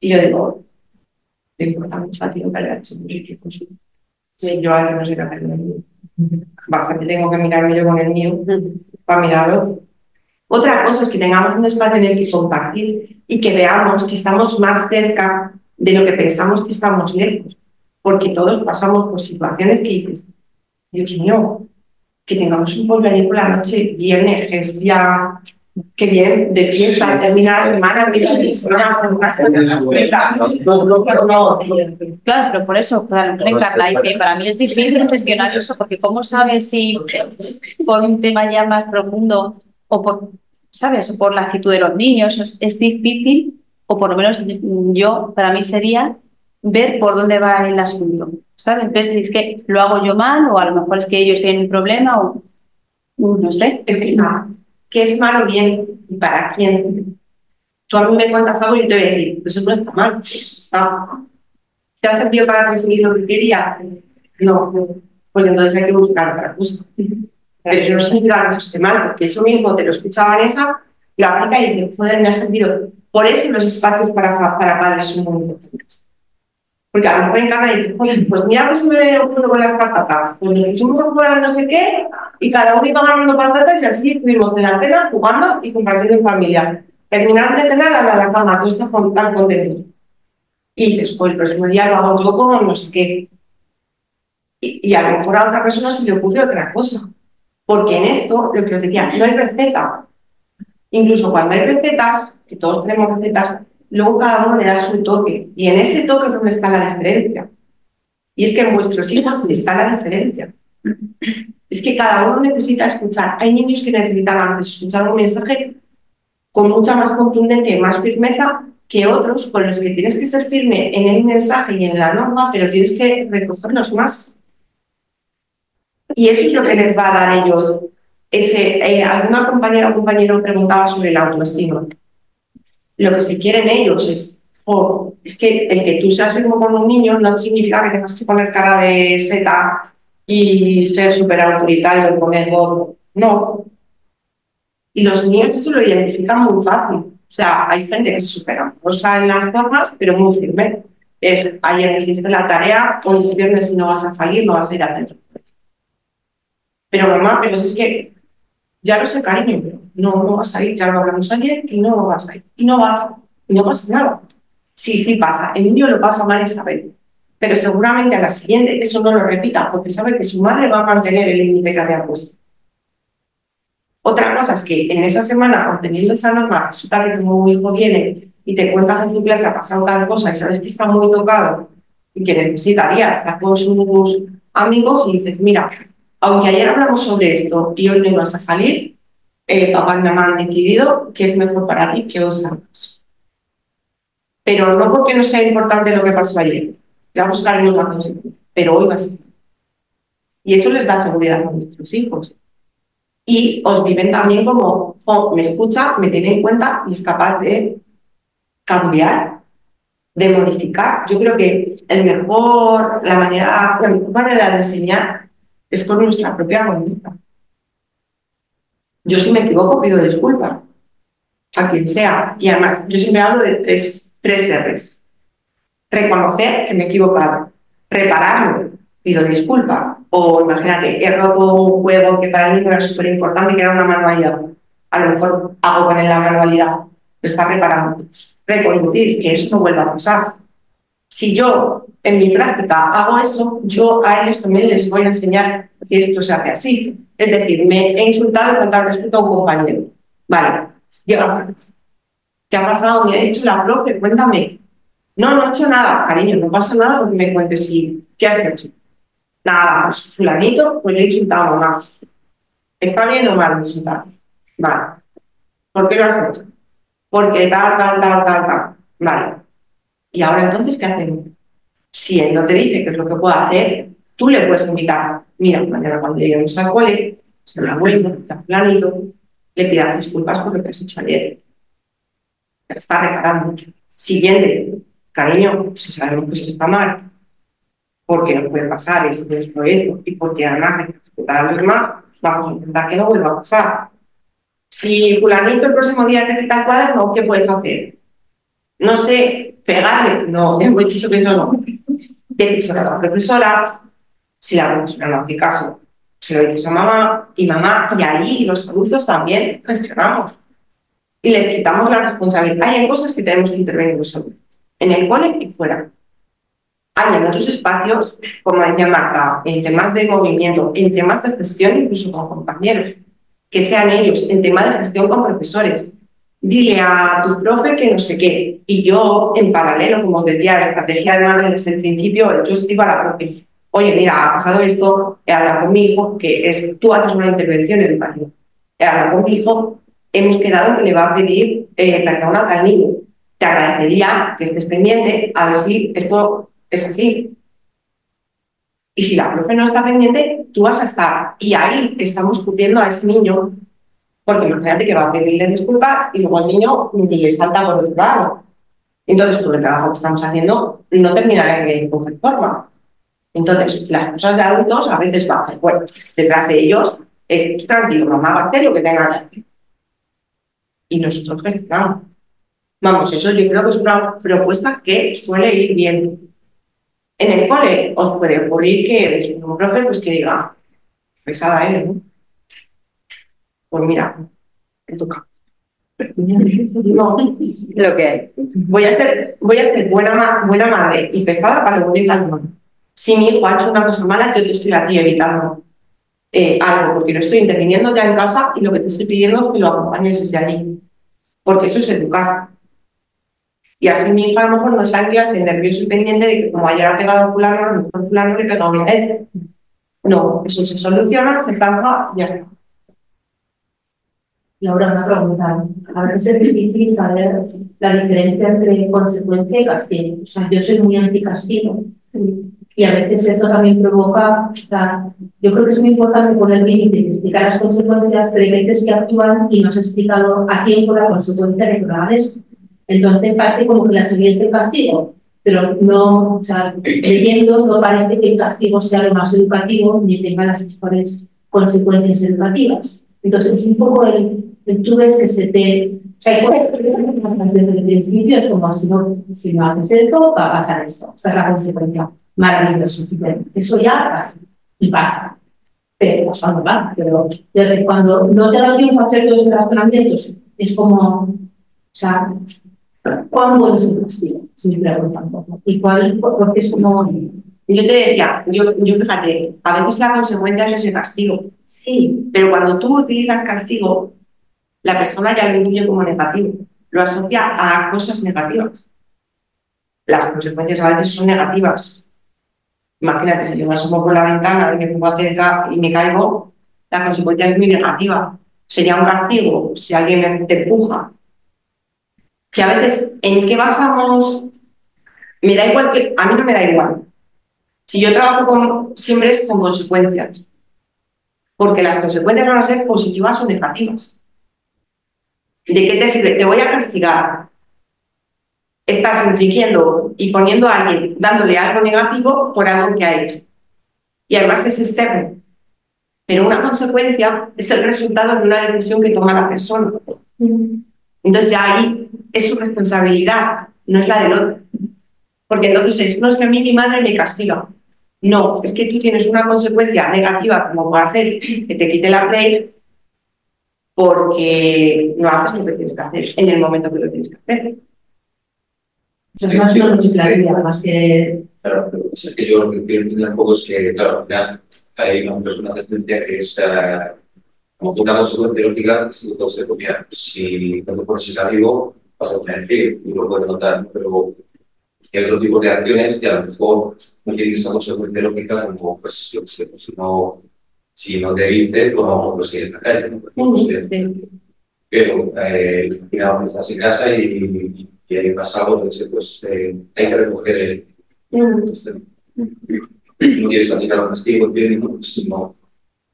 S3: Y yo digo, te importa mucho a ti lo que haya hecho Enrique con su. Sí, yo ahora no sé qué hacer con el mío. Bastante tengo que mirarme yo con el mío para mirar al otro. Otra cosa es que tengamos un espacio en el que compartir y que veamos que estamos más cerca de lo que pensamos que estamos lejos. Porque todos pasamos por situaciones que dices, Dios mío, que tengamos un porvenir por la noche, viernes, que es ya que bien, de fiesta, termina la semana, mira, semana con una semana completa. No, no, pero no.
S9: Claro, pero por eso, claro, encanta. Y que para mí es difícil gestionar eso, porque ¿cómo sabes si por un tema ya más profundo o por, ¿sabes? O por la actitud de los niños es, es difícil, o por lo menos yo, para mí sería ver por dónde va el asunto, ¿sabes? Si es que lo hago yo mal, o a lo mejor es que ellos tienen un problema, o no sé.
S3: ¿Qué es malo bien y para quién? Tú a mí me cuentas algo y yo te voy a decir, pues eso no está mal, eso está. ¿Te ha servido para conseguir lo que quería? No, pues entonces hay que buscar otra cosa. Pero eso no significa que eso esté mal, porque eso mismo te lo escucha Vanessa, lo aplica y dice, joder, me ha servido. Por eso los espacios para, para padres son muy importantes. Porque a lo mejor en casa dice, pues mira pues me ocurre con las patatas. Pues nos pusimos a jugar a no sé qué y cada uno iba ganando patatas y así estuvimos de la cena jugando y compartiendo en familia. Terminaron de cenar a la cama, todos están tan contentos. Y dices, pues el próximo día lo hago yo con no sé qué. Y, y a lo mejor a otra persona se le ocurre otra cosa. Porque en esto, lo que os decía, no hay receta. Incluso cuando hay recetas, que todos tenemos recetas, luego cada uno le da su toque. Y en ese toque es donde está la diferencia. Y es que en vuestros hijos está la diferencia. Es que cada uno necesita escuchar. Hay niños que necesitan escuchar un mensaje con mucha más contundencia y más firmeza que otros con los que tienes que ser firme en el mensaje y en la norma, pero tienes que recogerlos más. Y eso es lo que les va a dar a ellos. Ese, eh, alguna compañera o compañero preguntaba sobre la autoestima. Lo que se quieren ellos es, oh, es que el que tú seas mismo con un niño no significa que tengas que poner cara de seta y ser súper autoritario y poner voz. No. Y los niños eso lo identifican muy fácil. O sea, hay gente que es súper amorosa en las formas, pero muy firme. Es, ayer hiciste la tarea, hoy es viernes y no vas a salir, no vas a ir al centro. Pero mamá, pero es que ya no sé, cariño, no, no vas a ir, ya lo hablamos ayer y no vas a ir. Y no vas, y no pasa nada. Sí, sí pasa. El niño lo pasa mal esa vez. Pero seguramente a la siguiente eso no lo repita porque sabe que su madre va a mantener el límite que había puesto. Otra cosa es que en esa semana, obteniendo esa norma, resulta que tu hijo viene y te cuenta que en tu clase ha pasado tal cosa y sabes que está muy tocado y que necesitaría estar con sus amigos y dices, mira, aunque ayer hablamos sobre esto y hoy no ibas a salir, eh, papá y mamá han decidido que es mejor para ti que os salgas. Pero no porque no sea importante lo que pasó ayer, le vamos a dar una consecuencia, pero hoy vas a salir. Y eso les da seguridad a nuestros hijos. Y os viven también como, me escucha, me tiene en cuenta y es capaz de cambiar, de modificar. Yo creo que el mejor, la manera, la mejor manera de enseñar es con nuestra propia conducta. Yo si me equivoco pido disculpas a quien sea. Y además, yo siempre hablo de tres, tres R's. Reconocer que me he equivocado. Repararlo, pido disculpas. O imagínate, he roto un juego que para el niño era súper importante, que era una manualidad. A lo mejor hago con él la manualidad. Lo está reparando. Reconducir que eso no vuelva a pasar. Si yo en mi práctica hago eso, yo a ellos también les voy a enseñar que esto se hace así. Es decir, me he insultado y faltado respeto a un compañero. Vale, llegas. ¿Qué ha pasado? Me ha dicho la profe, cuéntame. No, no he hecho nada, cariño, no pasa nada porque me cuentes si, ¿qué has hecho? Nada, pues fulanito, pues le he insultado a mamá. ¿Está bien o mal insultar? Vale. ¿Por qué lo has hecho? Porque tal, tal, tal, tal, tal. Vale. ¿Y ahora entonces qué hacemos? Si él no te dice qué es lo que puede hacer, tú le puedes invitar. Mira, mañana cuando lleguemos al cole, se lo abuelo, está planito, le pidas disculpas por lo que has hecho ayer. Está reparando. Siguiente, cariño, si sabemos que esto está mal, porque no puede pasar esto, esto, esto, y porque además que respetar a los demás, vamos a intentar que no vuelva a pasar. Si fulanito el próximo día te quita el cuaderno, ¿qué puedes hacer? No sé, pegarle, no, hemos dicho que eso no. Decíselo a la profesora, si la profesora no hace caso, se lo dices a mamá y mamá, y ahí los adultos también gestionamos. Y les quitamos la responsabilidad. Hay cosas que tenemos que intervenir nosotros, en el cole y fuera. Hay en otros espacios, como decía Marta, en temas de movimiento, en temas de gestión, incluso con compañeros. que sean ellos en tema de gestión con profesores. Dile a tu profe que no sé qué. Y yo, en paralelo, como os decía, la estrategia de madre desde el principio, yo escribo a la profe, oye, mira, ha pasado esto, he hablado con mi hijo, que es, tú haces una intervención educativa. He hablado con mi hijo, hemos quedado que le va a pedir eh, perdón a tal niño. Te agradecería que estés pendiente a ver si esto es así. Y si la profe no está pendiente, tú vas a estar. Y ahí estamos cubriendo a ese niño, porque imagínate que va a pedirle disculpas y luego el niño le salta por otro lado. Entonces, todo el trabajo que estamos haciendo no terminará en coger forma. Entonces, las cosas de adultos a veces bajan. Bueno, detrás de ellos es tranquilo, mamá va a que tenga que. Y nosotros gestionamos. Vamos, eso yo creo que es una propuesta que suele ir bien. En el cole os puede ocurrir que es un profe pues que diga, pesada él, ¿no? Pues mira, te toca. No, lo que hay. Voy a ser, voy a ser buena, buena madre y pesada para luego ir al Si mi hijo ha hecho una cosa mala, yo te estoy a ti evitando eh, algo, porque lo estoy interviniendo ya en casa y lo que te estoy pidiendo es que lo acompañes desde allí. Porque eso es educar. Y así mi hija a lo mejor no está en clase nervioso y pendiente de que como ayer ha pegado a fulano, a lo mejor fulano le pegó a él. No, eso se soluciona, se cambia y ya está.
S7: Laura, una pregunta. A veces es difícil saber la diferencia entre consecuencia y castigo. O sea, yo soy muy anti-castigo. Y a veces eso también provoca, o sea, yo creo que es muy importante poner límites y explicar las consecuencias, pero hay veces que actúan y no se ha explicado a tiempo la consecuencia de que eso. Entonces parece como que la salida es el castigo, pero no, o sea, leyendo no parece que el castigo sea lo más educativo ni tenga las mejores consecuencias educativas. Entonces, un poco el, tú ves que se te... O sea, desde el principio es como si no, si no haces esto, va a pasar esto. Esta es la consecuencia maravilloso. Eso ya y pasa. Pero eso no pasa. Pero desde cuando no te da tiempo a hacer todos esos razonamientos, es como, o sea, ¿cuán bueno es el castigo? Si me preguntan ¿Y cuál? Porque es como...
S3: Yo te decía, yo, yo fíjate, a veces la consecuencia es el castigo. Sí, pero cuando tú utilizas castigo, la persona ya lo intuye como negativo, lo asocia a cosas negativas. Las consecuencias a veces son negativas. Imagínate, si yo me asomo por la ventana y me pongo cerca y me caigo, la consecuencia es muy negativa. Sería un castigo si alguien me empuja. Que a veces, ¿en qué basamos? Me da igual que. A mí no me da igual. Si yo trabajo siempre es con consecuencias. Porque las consecuencias van a ser positivas o negativas. ¿De qué te sirve? Te voy a castigar estás infligiendo y poniendo a alguien, dándole algo negativo por algo que ha hecho. Y además es externo. Pero una consecuencia es el resultado de una decisión que toma la persona. Entonces ya ahí es su responsabilidad, no es la del otro. Porque entonces es, no es que a mí mi madre me castiga. No, es que tú tienes una consecuencia negativa como puede ser que te quite la play porque no haces lo que tienes que hacer en el momento que lo tienes que hacer.
S7: Eso es más una multiplaría, más que...
S10: Claro, pero es que yo lo que quiero entender un poco es que, claro, al final hay una, persona tendencia que es uh, como una consecuencia lógica, si todo se copia. Si cuando pones el arribo, vas a tener que y lo puedes notar, pero hay otro tipo de acciones que a lo mejor no tienen esa consecuencia lógica, como, pues, yo sé, pues, si no, si no te viste, como, pues, en la calle. Pues, pero, eh, al estás en casa y y hay pasado, entonces pues eh, hay que recoger el... Este, no quieres aplicar un castigo, ¿no? Pues, no,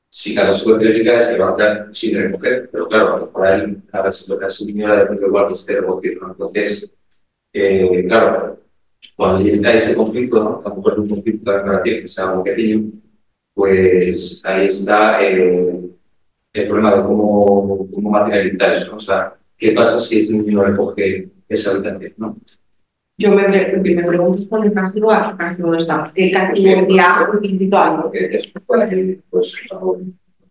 S10: si cada teórica se va a hacer sin recoger, pero claro, para él a veces lo que hace un era de igual que esté recogido, ¿no? Entonces, eh, claro, cuando llega ese conflicto, ¿no? a lo mejor es un conflicto narrativo que sea muy pequeño, pues ahí está eh, el problema de cómo, cómo materializar eso, o sea, ¿qué pasa si ese niño recoge esa habitación, ¿no?
S3: Yo me, me pregunto es por el castigo, ¿a qué castigo está? ¿Qué castigo ya ilícito algo?
S10: Pues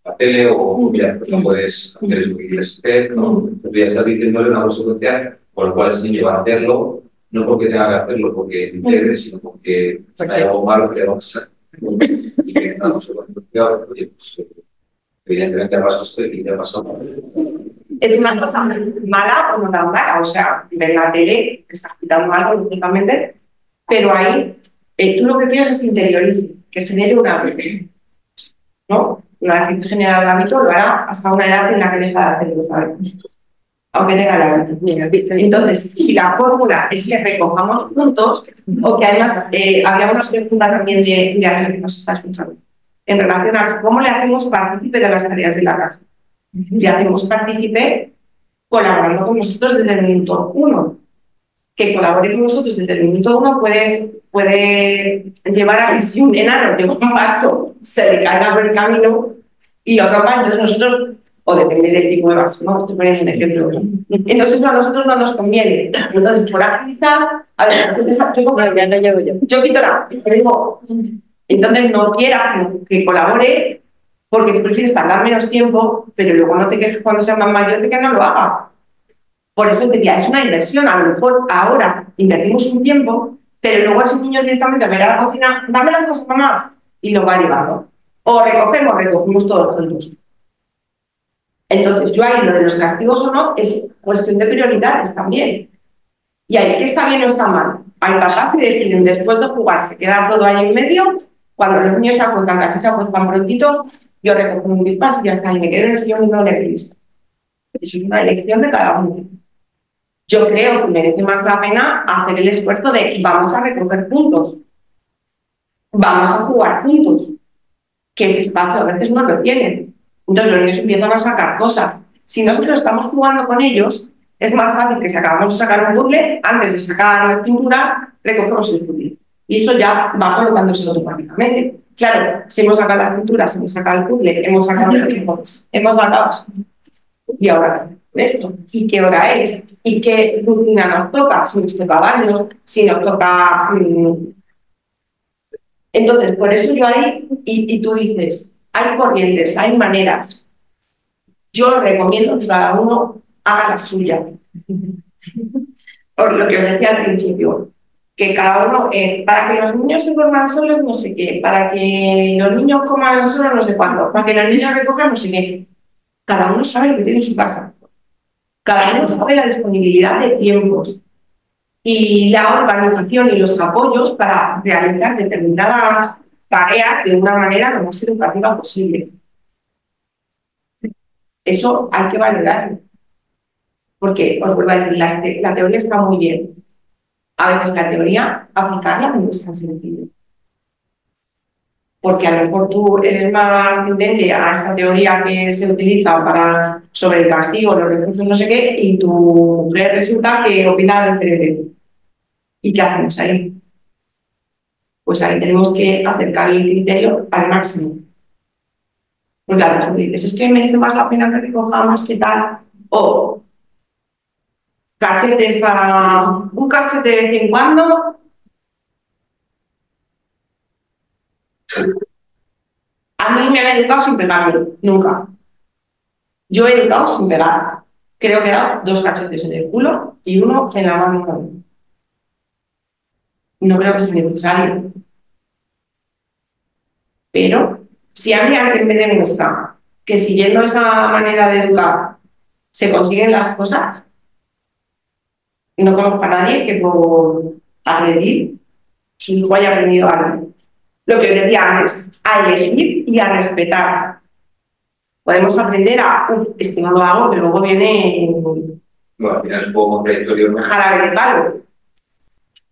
S10: la tele o mira, pues no puedes hacer lo que quieres hacer, ¿no? Ya estás diciéndole una consecuencia por lo cual el niño va a hacerlo, no porque tenga que hacerlo porque quiere, sino porque hay algo malo que le va a pasar. Evidentemente pasos y pasó.
S3: Es una cosa mala o no tan mala, o sea, ver la tele, te estás quitando algo, lógicamente, pero ahí eh, tú lo que quieres es que interiorice, que genere un hábito, ¿no? Una vez que te genera el hábito, lo hará hasta una edad en la que deja de hacer los hábitos, aunque tenga el hábito. Entonces, si la fórmula es que recojamos juntos, o que además eh, había una pregunta también de, de alguien que nos está escuchando, en relación a cómo le hacemos partícipe de las tareas de la casa. Le hacemos partícipe colaborando con nosotros desde el minuto uno. Que colabore con nosotros desde el minuto uno puede, puede llevar a que si un enano lleva un vaso, se le caiga por el camino y lo acaba. Entonces nosotros, o depende del tipo de vaso, ¿no? Estoy poniendo un ejemplo. Entonces a nosotros no nos conviene. Entonces, por agilizar, a ver, yo, yo, yo quito la, digo, entonces no quiera que colabore porque tú prefieres tardar menos tiempo, pero luego no te quejes cuando sea más mayor de que no lo haga. Por eso te decía, es una inversión. A lo mejor ahora invertimos un tiempo, pero luego ese niño directamente a a la cocina, dame la cosa, mamá, y lo va llevando. O recogemos, recogemos todos juntos. Entonces, yo ahí lo de los castigos o no es cuestión de prioridades también. Y ahí, ¿qué está bien o está mal? Hay papás que deciden después de jugar, se queda todo ahí en medio cuando los niños se acuestan, casi se acuestan prontito, yo recojo un bypass y ya está, y me quedo en el sillón viendo Netflix. Eso es una elección de cada uno. Yo creo que merece más la pena hacer el esfuerzo de vamos a recoger puntos, vamos a jugar juntos, que ese espacio a veces no lo tienen. Entonces los niños empiezan a sacar cosas. Si nosotros estamos jugando con ellos, es más fácil que si acabamos de sacar un puzzle, antes de sacar las pinturas, recogemos el puzzle. Y eso ya va colocándose automáticamente. Claro, si hemos sacado las pinturas, hemos sacado el puzzle, hemos sacado el tiempo, hemos sacado. Y ahora esto. ¿Y qué hora es? ¿Y qué rutina nos toca? Si nos toca baños, si nos toca. Mm. Entonces, por eso yo ahí, y, y tú dices, hay corrientes, hay maneras. Yo recomiendo que cada uno haga la suya. Por lo que os decía al principio, que cada uno es para que los niños se duerman solos, no sé qué, para que los niños coman solos, no sé cuándo, para que los niños recojan, no sé qué. Cada uno sabe lo que tiene en su casa. Cada uno sabe la disponibilidad de tiempos y la organización y los apoyos para realizar determinadas tareas de una manera lo más educativa posible. Eso hay que valorarlo. Porque, os vuelvo a decir, la, teoría está muy bien, a veces la teoría, aplicarla no es tan sencillo. Porque a lo mejor tú eres más tendente a esta teoría que se utiliza para, sobre el castigo, los recursos, no sé qué, y tú resulta que opina diferente. ¿Y qué hacemos ahí? Pues ahí tenemos que acercar el criterio al máximo. Porque a lo mejor dices, es que merece más la pena que recojamos, que tal. O cachetes a un cachete de vez en cuando. A mí me han educado sin pegarme, nunca. Yo he educado sin pegar. Creo que he dado dos cachetes en el culo y uno en la mano. No creo que sea necesario. Pero si alguien me demuestra que siguiendo esa manera de educar se consiguen las cosas, no conozco a nadie que por agredir su hijo haya aprendido algo. Lo que os decía antes, a elegir y a respetar. Podemos aprender a, uff, esto no lo hago, pero luego viene.
S10: Bueno, al final es un poco contradictorio. ¿no?
S3: Jarabe de palo.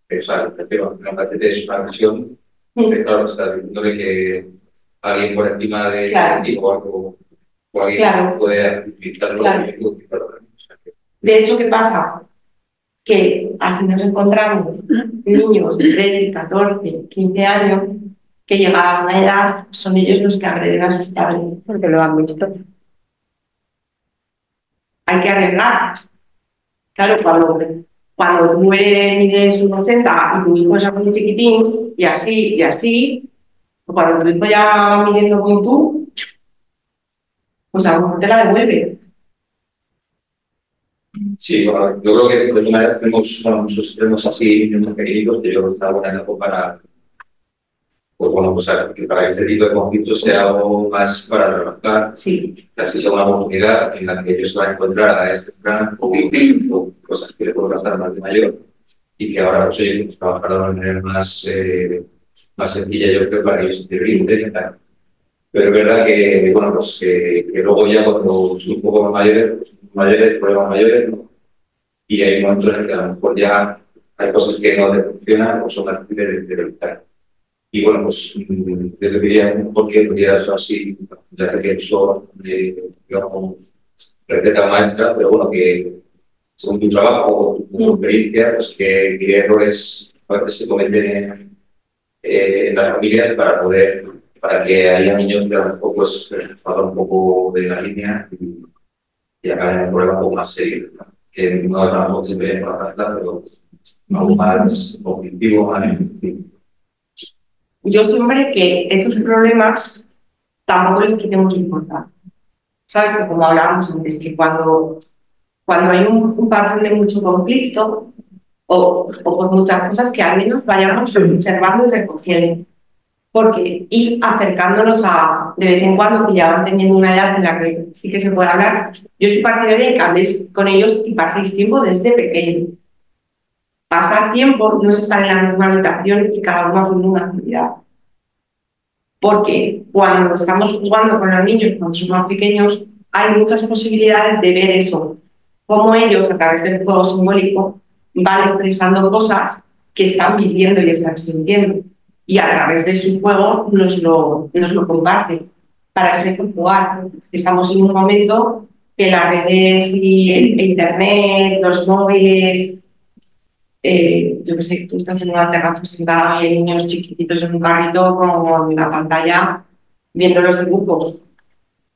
S10: Parece que es una.
S3: Mm.
S10: que, Claro, está diciéndole que alguien por encima de
S3: Claro.
S10: ti o algo. O alguien
S3: Claro.
S10: puede utilizarlo.
S3: Claro.
S10: O sea, que-
S3: De hecho, ¿qué pasa? Que así nos encontramos niños de 13, 14, 15 años que llegados a una edad son ellos los que agreden a sus padres.
S9: Porque lo han visto.
S3: Hay que arriesgar. Claro, cuando, cuando tú eres mides un 80 y tu hijo es muy chiquitín y así y así, cuando tu hijo ya va midiendo como tú, pues a te la devuelve.
S10: Sí, yo creo que una vez tenemos bueno, muchos extremos así, muy pequeñitos, que yo está buena etapa para, pues bueno, pues para que este tipo de conflictos sea algo más para relajar,
S3: Sí,
S10: casi sea una oportunidad en la que ellos van a encontrar a este plan o, o cosas que le pueden pasar más de mayor y que ahora pues, oye, pues, trabajar de una manera más, eh, más sencilla, yo creo, para ellos interiormente. Pero es verdad que, bueno, pues que, que luego ya cuando son un poco más mayores, pues, mayores, problemas mayores, ¿no? y hay momentos en que a lo mejor ya hay cosas que no te funcionan o son difíciles de realizar. Y bueno, pues mm, yo te diría por qué podría ser así, ya sé que son, eh, digamos, receta maestra, pero bueno, que según tu trabajo o tu experiencia, pues que, qué errores a veces se cometen eh, en las familias para poder, para que haya niños que a lo mejor pues un poco de la línea y, y acaben en un problema un poco más serio, ¿no? que no es que se ve por la pero algo más objetivo, más en fin.
S3: Yo siempre que estos problemas tampoco les quitemos importancia. Sabes que como hablábamos antes, que cuando, cuando hay un, un patrón de mucho conflicto o, o por muchas cosas, que al menos vayamos observando y recogiendo. Porque ir acercándonos a, de vez en cuando, que ya van teniendo una edad en la que sí que se puede hablar, yo soy partidaria de que habléis con ellos y paséis tiempo desde pequeño. Pasar tiempo no es estar en la misma habitación y cada uno haciendo una actividad. Porque cuando estamos jugando con los niños, cuando son más pequeños, hay muchas posibilidades de ver eso, cómo ellos a través del juego simbólico van expresando cosas que están viviendo y están sintiendo. Y a través de su juego nos lo, nos lo comparten. Para eso hay que jugar. Estamos en un momento que las redes y el, el Internet, los móviles, eh, yo qué sé, tú estás en una terraza sentada y hay niños chiquititos en un carrito con la pantalla viendo los dibujos.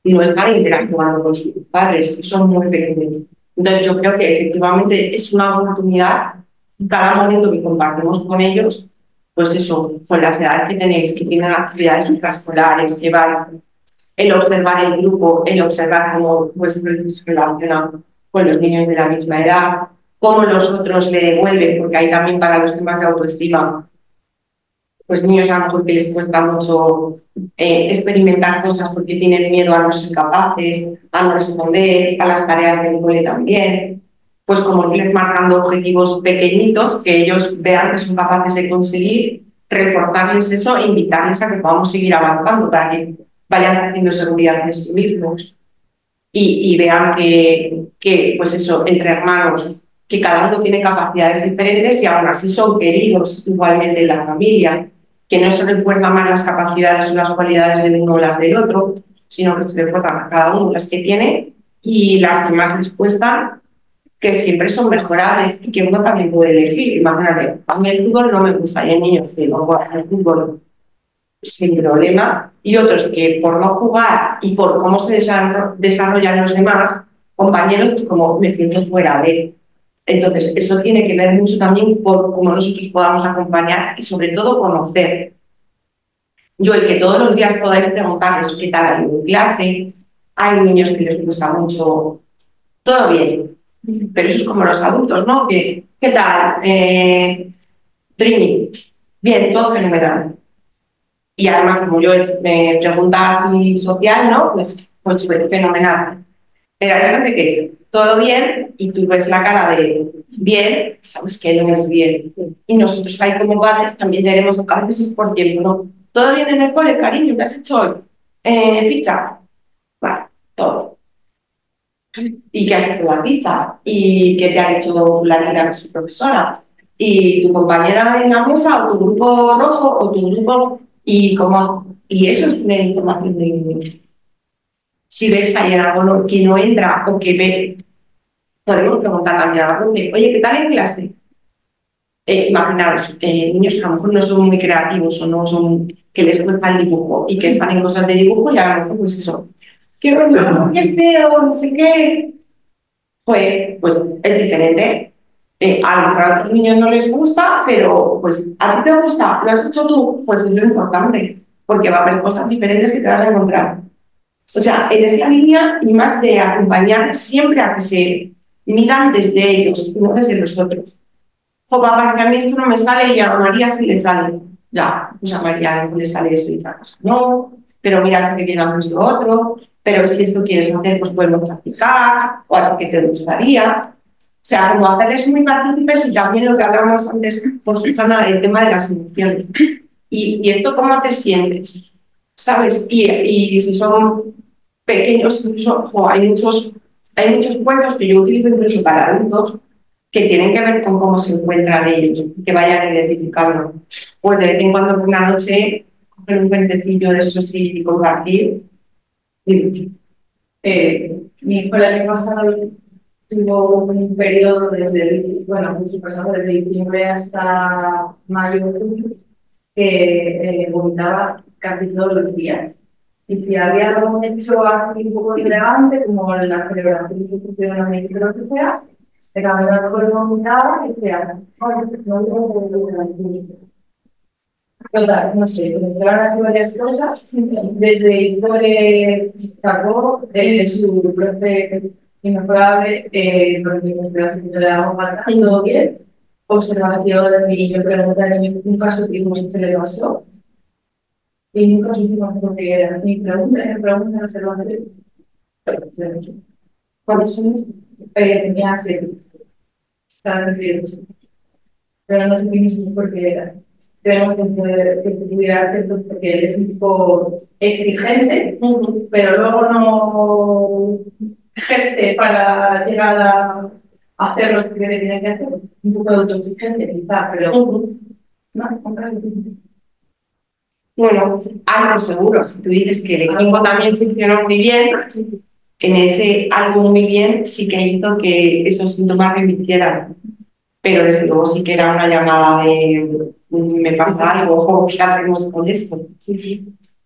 S3: No están interactuando con sus padres, que son muy pequeños. Entonces yo creo que efectivamente es una oportunidad, cada momento que compartimos con ellos, pues eso, con las edades que tenéis, que tienen actividades extraescolares, que vais, el observar el grupo, el observar cómo vuestros se relacionan con los niños de la misma edad, cómo los otros le devuelven, porque hay también para los temas de autoestima, pues niños a lo mejor que les cuesta mucho eh, experimentar cosas porque tienen miedo a no ser capaces, a no responder, a las tareas del cole también, pues como irles marcando objetivos pequeñitos que ellos vean que son capaces de conseguir, reforzarles eso e invitarles a que podamos seguir avanzando para que vayan teniendo seguridad en sí mismos. Y, y vean que, que, pues eso, entre hermanos que cada uno tiene capacidades diferentes y aún así son queridos igualmente en la familia, que no se refuerzan más las capacidades o las cualidades del uno o las del otro, sino que se refuerzan a cada uno las que tiene y las que más les que siempre son mejorables y que uno también puede elegir. Imagínate, a mí el fútbol no me gusta, niños que no juegan al fútbol sin problema y otros que por no jugar y por cómo se desarrollan los demás compañeros, es como me siento fuera de entonces, eso tiene que ver mucho también por cómo nosotros podamos acompañar y sobre todo conocer. Yo, el que todos los días podáis preguntarles qué tal hay en clase, hay niños que les gusta mucho, todo bien, pero eso es como los adultos, ¿no? ¿Qué, qué tal? Eh, bien, todo fenomenal. Y además, como yo es, me preguntas mi social, ¿no? Pues, pues fenomenal. Pero hay gente que es todo bien y tú ves la cara de bien, sabes que no es bien. Y nosotros ahí como padres también tenemos a veces es por tiempo, ¿no? Todo bien en el cole, cariño, ¿qué has hecho hoy? Eh, pizza. Vale, todo. ¿Y qué has hecho la pizza? ¿Y qué te ha hecho fulanita que es su profesora? ¿Y tu compañera en la mesa o tu grupo rojo o tu grupo? Y, como, y eso es tener información de si ves que hay algo que no entra o que ve, podemos preguntar también a la profe, oye, ¿qué tal en clase? Eh, imaginaros, eh, niños que a lo mejor no son muy creativos o no son, que les cuesta el dibujo y que están en cosas de dibujo y a lo mejor pues eso, qué bonito, qué feo, no sé qué. Pues, pues es diferente. Eh, a lo mejor a otros niños no les gusta, pero pues a ti te gusta, lo has hecho tú, pues es lo importante, porque va a haber cosas diferentes que te vas a encontrar. O sea, en esa línea y más de acompañar siempre a que se midan desde ellos, no desde los otros. O papá, que a mí esto no me sale y a María sí le sale. ya, pues a María no le sale eso y cosa no, pero mira que bien haces lo otro, pero si esto quieres hacer, pues podemos practicar, o a que te gustaría. O sea, como hacerles muy partícipes y también lo que hablamos antes por Susana, el tema de las emociones. ¿Y, esto cómo te sientes? ¿Sabes? Y si son pequeños, incluso, ojo, hay muchos, hay muchos cuentos que yo utilizo incluso para adultos que tienen que ver con cómo se encuentran ellos, que vayan identificando. Pues de vez en cuando por la noche coger un cuentecillo de esos y compartir.
S6: Eh, mi hijo el año pasado tuvo un periodo desde, bueno, desde diciembre hasta mayo, que eh, vomitaba casi todos los días. Y si había algún hecho así un poco relevante, como la celebración de médica o lo que sea, se cambiaba por vomitaba y decía, oye, no Total, no sé, entraron así varias cosas, desde que sacó de su profe inmejorable, eh, la de la falta, todo bien, observación, y yo pregunté niño un caso que se le pasó, y nunca supimos por qué era, ni pregunta, ni pregunta, no se lo hace. ¿Cuáles son? Eh, tenía serio, estaba nervioso, pero no supimos por qué era tenemos que, pudiera pues, porque él es un poco exigente, pero luego no ejerce para llegar a hacer lo que tiene que hacer. Un poco de autoexigente, quizá, pero no, completamente.
S3: Bueno, algo seguro, si tú dices que el equipo también funcionó muy bien, en ese algo muy bien sí que hizo que esos síntomas remitieran. Pero desde luego sí que era una llamada de me pasa algo, o qué hacemos con esto.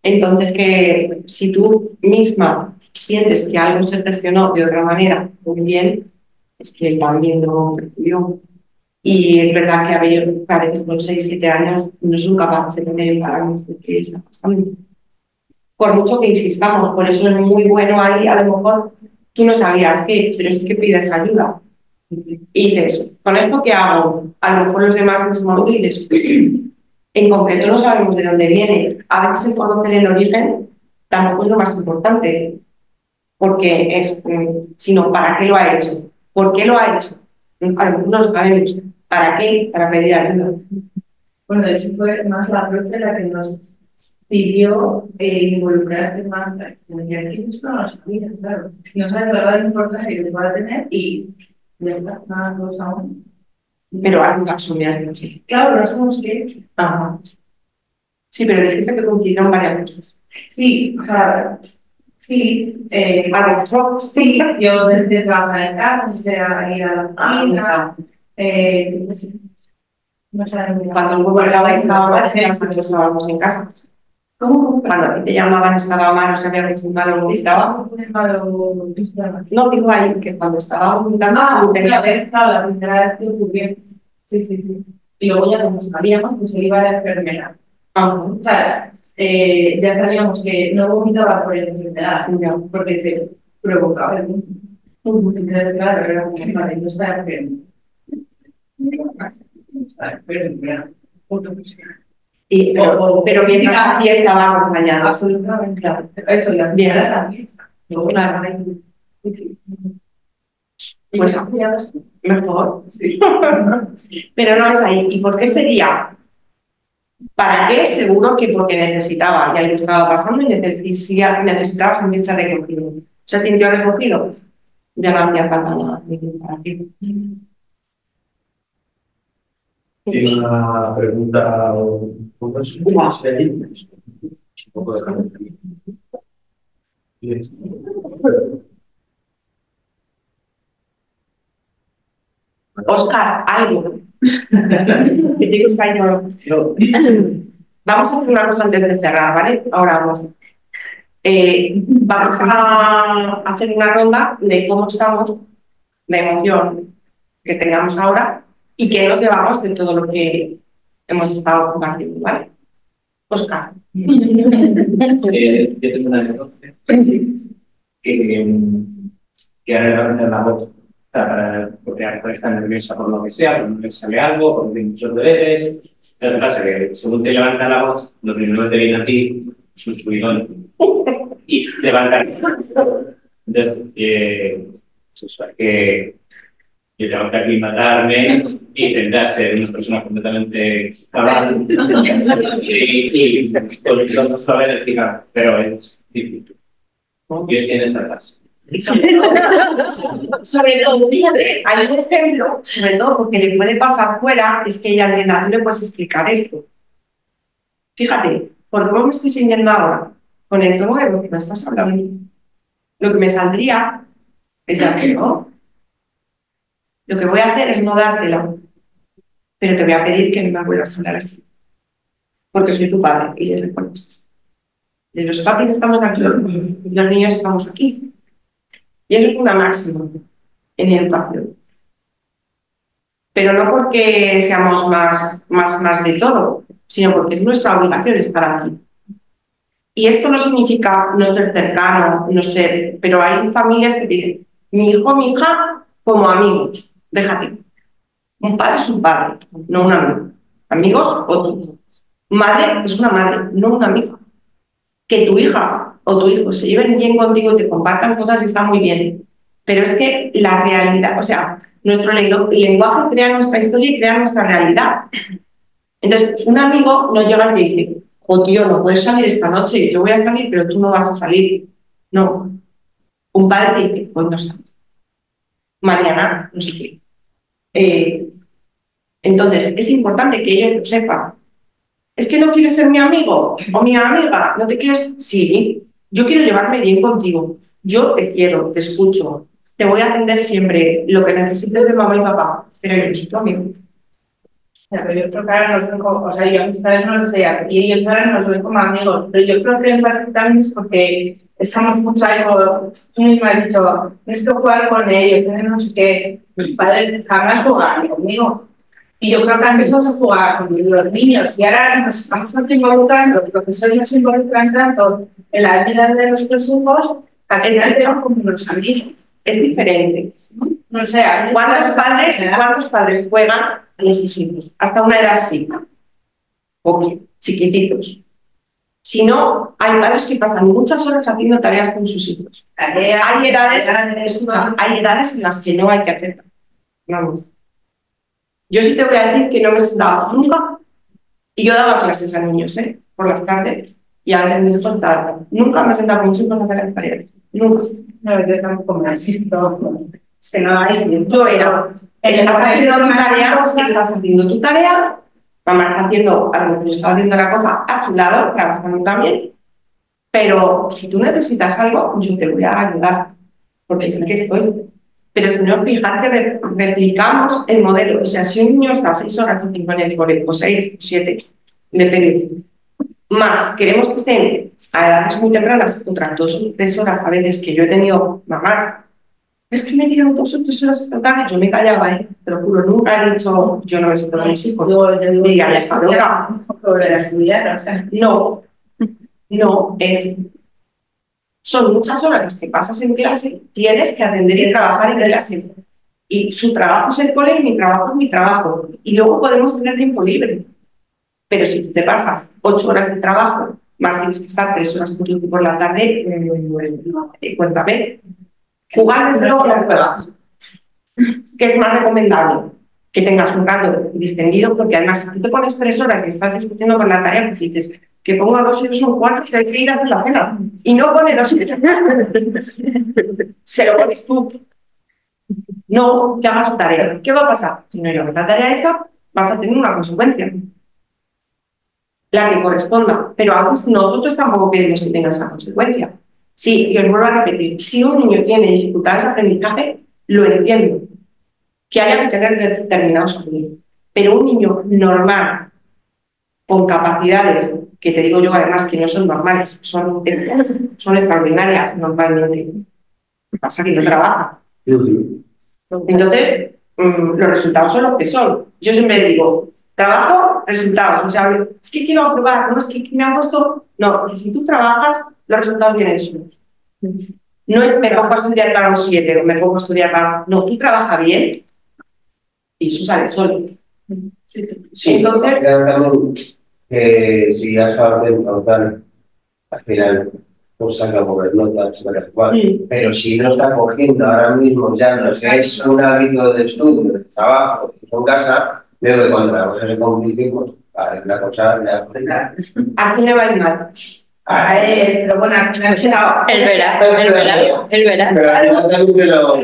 S3: Entonces, que si tú misma sientes que algo se gestionó de otra manera muy bien, es que también lo recibió. Y es verdad que a ver, cada vez con 6, 7 años no son capaces de tener está pasando. Por mucho que insistamos, por eso es muy bueno ahí, a lo mejor tú no sabías qué, pero es que pides ayuda. Y dices, ¿con esto qué hago? A lo mejor los demás mismos y dices, en concreto no sabemos de dónde viene. A veces el conocer el origen tampoco es lo más importante, porque es, mm, sino para qué lo ha hecho, por qué lo ha hecho. A lo mejor no lo sabemos. ¿Para qué? Para pedir ayuda.
S6: Bueno, de hecho fue más la profe la que nos pidió eh, involucrarse más. Decía, es que esto no lo sabía, claro. No sabes la verdad importancia que te va a tener y de verdad, nada, no aún.
S3: Pero algo caso me has dicho.
S6: Claro, no sabemos qué.
S3: Ajá. Sí, pero dijiste que coincidieron varias cosas.
S6: Sí, o sea, sí, eh, a los sí, yo desde trabajar en casa, empecé a ir a la oficina, eh, no sé,
S3: Cuando gobernador estaba mal, nosotros estábamos en casa.
S6: ¿Cómo?
S3: Cuando a ti te llamaban estaba mal, no se había presentado un trabajo. No, digo ahí que cuando estaba vomitando,
S6: Ah, claro, la primera vez que ocurrió. Sí, sí, sí. Y luego ya como sabíamos, pues se iba a la enfermera. O sea, eh, ya sabíamos que no vomitaba por la enfermedad, porque se provocaba el. Entonces, claro, era vale, no está enfermo. No enfermo, ya. Punto.
S3: Y, pero, pero mientras hacía estaba acompañada.
S6: Absolutamente, claro. Eso, la enfermedad también. Luego,
S3: Claro. Pues mejor.
S6: Sí. (laughs)
S3: Pero no es ahí. ¿Y por qué sería? ¿Para qué? Seguro que porque necesitaba, y algo estaba pasando y necesitaba, necesitaba sentirse recogido. ¿Se sintió recogido? Ya no hacía falta nada. ¿Para qué?
S2: Tiene una pregunta un poco Un poco de.
S3: Oscar, algo. (laughs) Que no. Vamos a hacer una cosa antes de cerrar, ¿vale? Ahora vamos. Eh, vamos a hacer una ronda de cómo estamos, de emoción que tengamos ahora y que nos llevamos de todo lo que hemos estado compartiendo, ¿vale? Oscar. (laughs)
S10: Eh, yo tengo una entonces que, que ahora la voz
S2: para, porque a lo está nerviosa por lo que sea, porque no le sale algo, porque tiene muchos deberes. Pero ¿qué pasa? Que según te levanta la voz, lo primero que te viene a ti es un subidón. Y levantar. Entonces, eh, que yo tengo que aclimatarme y intentar ser una persona completamente cabal y, y el suave explicar, pero es difícil. Dios tiene esa clase. (laughs)
S3: Sobre todo, fíjate, hay un ejemplo, sobre todo porque le puede pasar fuera, es que ella le no le puedes explicar esto. Fíjate, ¿por cómo me estoy sintiendo ahora? Con el tono de voz que me estás hablando. Lo que me saldría es darte no. Lo que voy a hacer es no dártela, pero te voy a pedir que no me vuelvas a hablar así. Porque soy tu padre y les recuerdas. De los papis estamos aquí, los niños estamos aquí. Y eso es una máxima en educación. Pero no porque seamos más, más, más de todo, sino porque es nuestra obligación estar aquí. Y esto no significa no ser cercano, no ser, pero hay familias que piden mi hijo, mi hija, como amigos déjate. Un padre es un padre, no un amigo. Amigos, otro. Madre es una madre, no una amiga. Que tu hija o tu hijo se lleven bien contigo y te compartan cosas está muy bien. Pero es que la realidad, o sea, nuestro lenguaje crea nuestra historia y crea nuestra realidad. Entonces, un amigo no llega y dice, o oh, tío, no puedes salir esta noche, yo voy a salir, pero tú no vas a salir. No. Un padre te dice, pues no sabes. Mañana, no sé qué. Eh, entonces, es importante que ellos lo sepan. ¿Es que no quieres ser mi amigo o mi amiga? ¿No te quieres? Sí, yo quiero llevarme bien contigo. Yo te quiero, te escucho, te voy a atender siempre lo que necesites de mamá y papá, pero yo soy tu amigo.
S6: Pero yo creo que ahora nos ven como, o sea, yo a mis padres no los veía y ellos ahora nos ven como amigos, pero yo creo que en parte también es porque estamos mucho has dicho, tienes que jugar con ellos, no sé qué, mis padres jamás jugaban conmigo. Y yo creo que antes no se jugaba con los niños y ahora nos estamos tanto involucrando, los profesores nos involucran tanto en la vida de nuestros hijos, que tenemos como unos amigos.
S3: Es diferente.
S6: No sé,
S3: ¿cuántos padres, ¿cuántos padres juegan a los hijos? Hasta una edad sí. Ok, chiquititos. Si no, hay padres que pasan muchas horas haciendo tareas con sus hijos. Hay edades, escucha, hay edades en las que no hay que hacer. Vamos. Yo sí te voy a decir que no me he sentado nunca, y yo daba clases a niños, ¿eh? Por las tardes, y a veces hijos tarde. Nunca me he sentado con mis hijos a hacer las tareas. Nunca.
S6: No, yo tampoco me siento. Es que no hay.
S3: Yo era. Estás haciendo tu tarea, estás haciendo tu tarea, Mamá está haciendo, a lo mejor está haciendo la cosa a su lado, trabajando también, pero si tú necesitas algo, yo te voy a ayudar, porque sé que estoy. Pero si no, fíjate replicamos el modelo. O sea, si un niño está seis horas o cinco en el colegio, o seis, o siete, depende. Más, queremos que estén a edades muy tempranas, otra dos o tres horas a veces que yo he tenido mamás es que me dieron dos o tres horas esta tarde, yo me callaba, ¿eh? te lo juro, nunca he dicho, yo no beso a mis hijos. Yo, yo diría, está loca. No, no, es. Son muchas horas las que pasas en clase, tienes que atender y trabajar en clase. Y su trabajo es el cole y mi trabajo es mi trabajo. Y luego podemos tener tiempo libre. Pero si tú te pasas ocho horas de trabajo, más tienes que estar tres horas por la tarde, eh, cuéntame, Jugar, desde luego, no juegas. ¿Qué es más recomendable? Que tengas un rato distendido, porque además, si tú te pones tres horas y estás discutiendo con la tarea, pues dices que ponga dos dos son cuatro, que hay que ir a hacer la cena. Y no pone dos y Se lo pones tú. No que hagas su tarea. ¿Qué va a pasar? Si no hay la tarea hecha, vas a tener una consecuencia. La que corresponda. Pero a nosotros tampoco queremos que tenga esa consecuencia. Sí, y os vuelvo a repetir, si un niño tiene dificultades de aprendizaje, lo entiendo, que haya que tener determinados aprendizajes. Pero un niño normal, con capacidades, que te digo yo además que no son normales, son, son extraordinarias normalmente, pasa que no trabaja. Entonces, mm, los resultados son los que son. Yo siempre digo, trabajo, resultados. O sea, es que quiero probar, no es que me ha puesto. No, porque si tú trabajas, los resultados vienen solos. No es me pongo a estudiar para un 7 o me pongo a estudiar para... No, tú trabajas bien y eso sale solo.
S8: Sí,
S3: Entonces-
S8: también que si has tal, al final pues saca buenas notas.
S3: Mm.
S8: Pero si no está cogiendo ahora mismo, ya no sé, es un hábito de estudio, de trabajo, en casa, veo que cuando la cosa se complique, pues la cosa ya.
S3: ¿A quién le va a ir mal?
S9: Pero bueno, chao. Verá.
S8: Pero también te lo-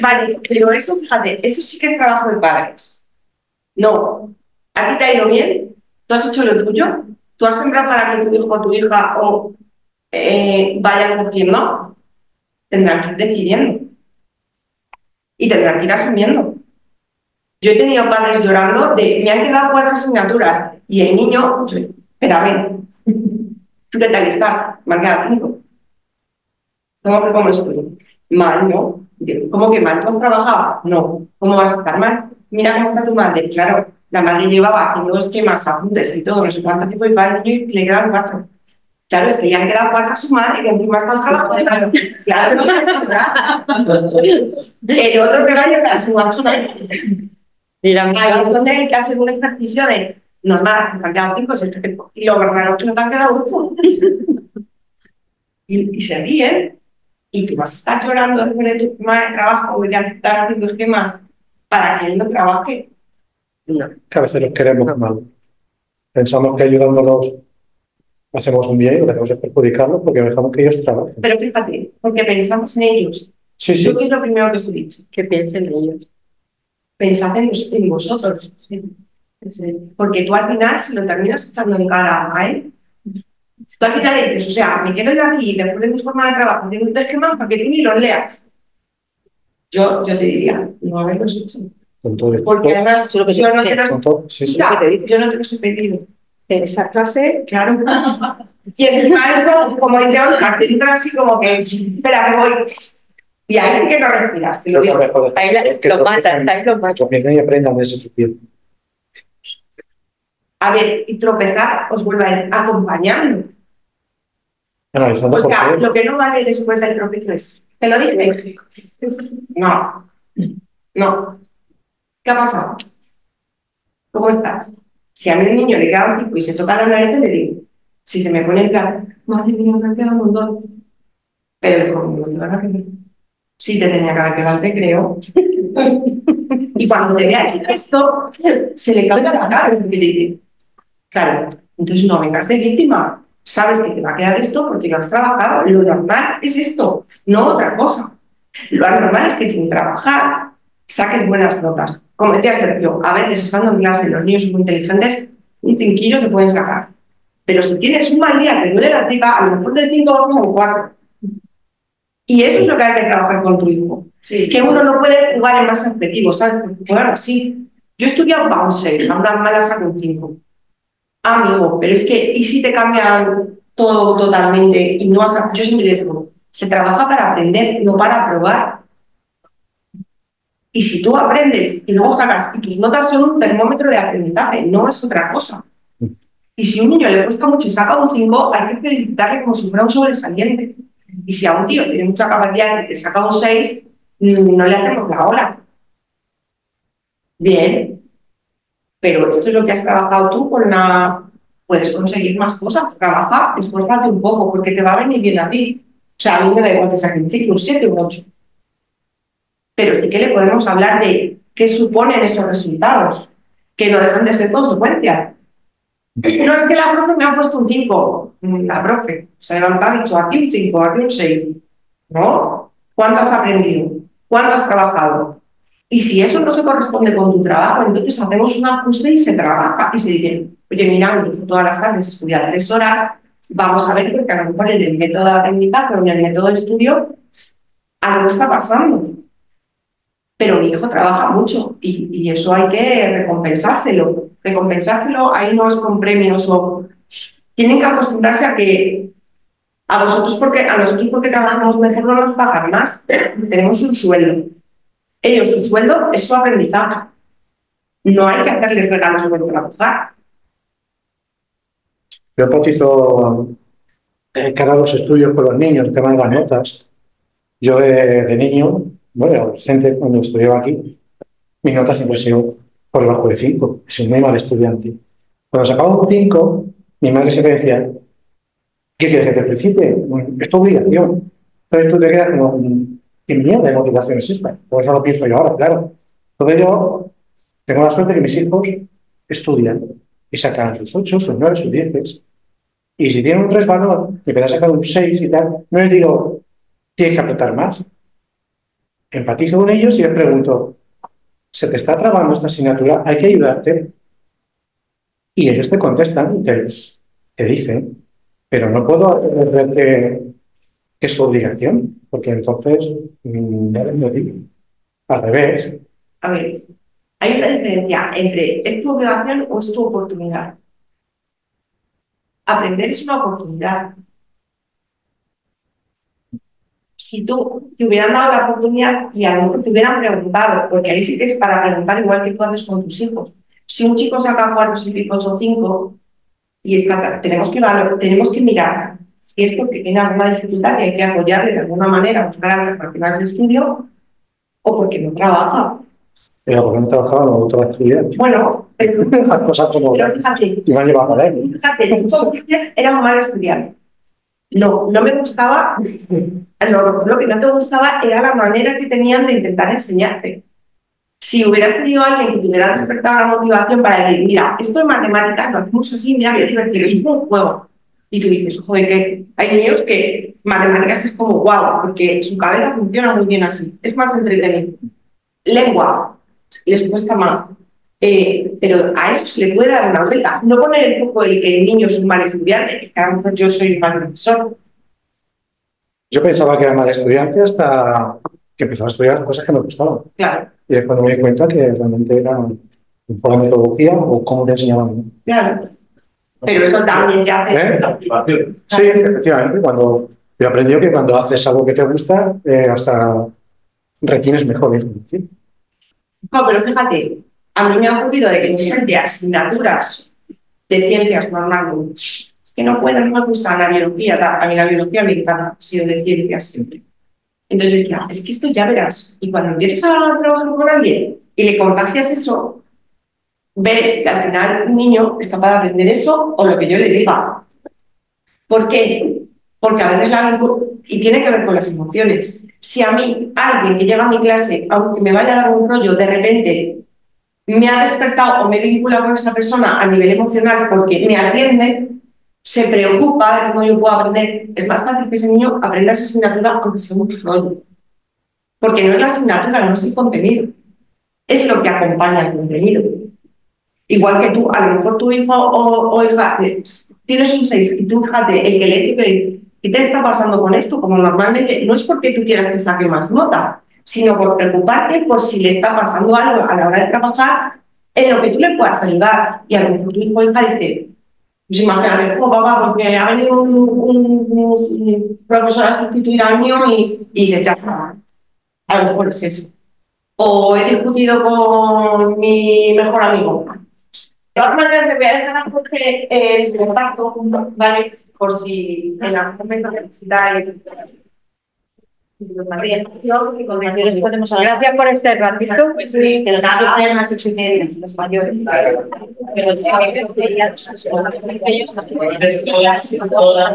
S3: Vale, pero eso, fíjate, eso sí que es trabajo de padres. No, ¿a ti te ha ido bien? ¿Tú has hecho lo tuyo? ¿Tú has sembrado para que tu hijo o tu hija o, eh, vaya cogiendo? Tendrán que ir decidiendo. Y tendrán que ir asumiendo. Yo he tenido padres llorando de, me han quedado cuatro asignaturas. Y el niño, yo, espera, ven, ¿tú qué tal estás? Me han quedado cinco. ¿Cómo que cómo estoy? Mal, ¿no? ¿Cómo que mal? ¿Tú has trabajado? No. ¿Cómo vas a estar mal? Mira cómo está tu madre. Claro, la madre llevaba haciendo esquemas, apuntes y todo, no sé cuánto tiempo y para el niño y le quedaban cuatro. Claro, es que ya han quedado cuatro a su madre que encima está el trabajo de claro. Claro, no El otro que vaya a su macho Ahí es donde hay que hacer un ejercicio de normal, te han quedado cinco, seis, y lo raro es que no te han quedado ocho. Y, y se ríen, y tú vas a estar llorando después de tu tema de trabajo, de estar haciendo esquemas para que él no trabaje. No.
S11: que a veces los queremos mal. Pensamos que ayudándolos hacemos un bien y lo que hacemos es perjudicarlos porque dejamos que ellos trabajen.
S3: Pero fíjate, porque pensamos en ellos.
S11: Sí, sí,
S3: Yo, ¿qué es lo primero que os he dicho?
S9: que piensen en ellos.
S3: Pensad en, en vosotros. Porque tú al final, si lo terminas echando en cara a él, tú al final le dices, o sea, me quedo yo aquí después de mi forma de trabajo, tengo un esquema para que tú ni los leas. Yo, yo te diría, no haberlos hecho.
S11: todo.
S3: Porque además,
S4: Eso que
S3: yo no
S4: te-
S3: los
S11: Con todo- sí, sí.
S3: Mira, yo no te los he pedido. (laughs)
S4: En esa clase,
S3: Claro. Y encima eso, como dice Oscar, te entra así como que, espera, que voy. Y ahí sí que no respiras, te lo
S11: Lo
S3: digo.
S9: Ahí la-
S11: que
S9: lo
S11: tropiecen,
S9: matas, ahí lo matas.
S11: tropiecen y aprendan de ese tropiezo.
S3: A ver, y tropezar os vuelve a ir acompañando. O sea, lo que no vale después del tropiezo es, ¿te lo dije? No, no. ¿Qué ha pasado? ¿Cómo estás? Si a mí un niño le queda un tipo y se toca la nariz, le digo, si se me pone en plan, madre mía, me han quedado un montón. Pero hijo, no te van a quedar. Sí, te tenía que haber quedado, te creo. (laughs) y cuando le vea ese gesto, se le cambia la cara. le dice, claro, entonces no vengas de víctima. Sabes que te va a quedar esto porque lo has trabajado. Lo normal es esto, no otra cosa. Lo anormal es que sin trabajar saquen buenas notas. Como decía Sergio, a veces estando en clase los niños son muy inteligentes, un cinquillo se pueden sacar. Pero si tienes un mal día, te duele la tripa, a lo mejor de cinco vamos a un cuatro. Y eso es lo que hay que trabajar con tu hijo. Es que uno no puede jugar en más objetivos, ¿sabes? Porque jugar así. Yo he estudiado para un 6, a una mala saco un 5. Amigo, pero es que, ¿y si te cambian todo totalmente y no has... Yo siempre digo, se trabaja para aprender, no para probar. Y si tú aprendes y luego sacas, y tus notas son un termómetro de aprendizaje, no es otra cosa. Y si a un niño le cuesta mucho y saca un 5, hay que felicitarle como si fuera un sobresaliente. Y si a un tío tiene mucha capacidad y te saca un 6, mm, no le hacemos la ola. Bien, pero esto es lo que has trabajado tú con la... Puedes conseguir más cosas, trabaja, esfuérzate un poco, porque te va a venir bien a ti. O sea, a mí me da igual que saque un 5, un 7 o un 8. Pero sí que le podemos hablar de qué suponen esos resultados, que no dejan de ser consecuencias. No es que la profe me ha puesto un 5, la profe se y ha dicho aquí un 5, aquí un 6. ¿No? ¿Cuánto has aprendido? ¿Cuánto has trabajado? Y si eso no se corresponde con tu trabajo, entonces hacemos un ajuste y se trabaja y se dice, oye, mira, mi hijo todas las tardes estudia tres horas, vamos a ver porque a lo mejor en el método de aprendizaje o en el método de estudio algo está pasando. Pero mi hijo trabaja mucho y, y eso hay que recompensárselo. Recompensárselo ahí no es con premios o... Tienen que acostumbrarse a que a vosotros, porque a nosotros porque trabajamos mejor no nos pagan más, tenemos un sueldo. Ellos, su sueldo es su aprendizaje. No hay que hacerles regalos por trabajar.
S11: Yo empatizo eh, cara a los estudios con los niños, de las notas. Yo de, niño, bueno, adolescente, cuando estudiaba aquí, mi nota siempre ha sido por debajo de 5. He sido muy mal estudiante. Cuando sacaba un 5, mi madre siempre decía, ¿qué quieres que te felicite? Es tu obligación. Entonces tú te quedas como, ¿qué mierda de motivación es esta? Por eso lo pienso yo ahora, claro. Entonces yo tengo la suerte que mis hijos estudian y sacan sus 8, sus 9, sus 10. Y si tienen un resbalón, y me a sacar un 6 y tal, no les digo, tienes que apretar más. Empatizo con ellos y les pregunto, ¿se te está trabando esta asignatura? Hay que ayudarte. Y ellos te contestan y te, dicen, pero no puedo hacer que, que es su obligación, porque entonces mm, no les digo. Al revés.
S3: A ver, hay una diferencia entre es tu obligación o es tu oportunidad. Aprender es una oportunidad. Si tú te hubieran dado la oportunidad y a lo mejor te hubieran preguntado, porque ahí sí que es para preguntar igual que tú haces con tus hijos. Si un chico saca cuatro picos o cinco, y está, tenemos, que tenemos que mirar si es porque tiene alguna dificultad y hay que apoyarle de alguna manera, buscar alternativas de estudio, o porque no trabaja.
S11: Pero porque no trabajaba, no otra estudiar.
S3: Bueno, pero, (laughs)
S11: Las cosas como.
S3: pero fíjate,
S11: me han llevado a ver.
S3: Fíjate, era un mal estudiante. No, no me gustaba, (laughs) lo, lo que no te gustaba era la manera que tenían de intentar enseñarte. Si hubieras tenido a alguien que te hubiera despertado la motivación para decir, mira, esto es matemáticas, lo hacemos así, mira, qué divertido, es un juego. Y tú dices, joder, que hay niños que matemáticas es como wow, porque su cabeza funciona muy bien así, es más entretenido. Lengua, les cuesta más. Eh, pero a eso se le puede dar una vuelta. No poner el foco en que el niño es un mal estudiante, que a lo mejor yo soy un mal profesor.
S11: Yo pensaba que era mal estudiante hasta que empezaba a estudiar cosas que me gustaban.
S3: Claro,
S11: Y después me di cuenta que realmente era por la metodología o cómo te enseñaban.
S3: claro. Pero eso también te hace.
S11: ¿Eh? Sí, efectivamente. Cuando yo aprendí que cuando haces algo que te gusta, eh, hasta retienes mejor información.
S3: No, pero fíjate, a mí me ha ocurrido de que mi gente asignaturas de ciencias normales, es que no puedo, no me gusta la biología, tal. a mí la biología me encanta, ha sido de ciencias siempre. Entonces yo decía, es que esto ya verás, y cuando empieces a trabajar con alguien y le contagias eso, ves que al final un niño es capaz de aprender eso o lo que yo le diga. ¿Por qué? Porque a veces la y tiene que ver con las emociones. Si a mí, alguien que llega a mi clase, aunque me vaya a dar un rollo, de repente me ha despertado o me vincula con esa persona a nivel emocional porque me atiende, se preocupa de cómo yo puedo aprender, es más fácil que ese niño aprenda esa asignatura aunque sea un rollo. Porque no es la asignatura, no es el contenido. Es lo que acompaña el contenido. Igual que tú, a lo mejor tu hijo o, hija, eh, tienes un 6 y tú, fíjate, el que le dice ¿qué te está pasando con esto? Como normalmente, no es porque tú quieras que saque más nota, sino por preocuparte por si le está pasando algo a la hora de trabajar en lo que tú le puedas ayudar. Y a lo mejor tu hijo o hija dice, pues imagínate, "Jo, papá, porque ha venido un profesor a sustituir al mío y, y dice, ya está. A lo mejor es eso. O he discutido con mi mejor amigo. Todas maneras, me voy a dejar a Jorge el contacto, ¿vale? Por si en algún momento necesitáis.
S12: Gracias por este ratito.
S7: Pues sí,
S12: que los datos sean las ocho y media, los mayores. Pero
S2: Todas- todas-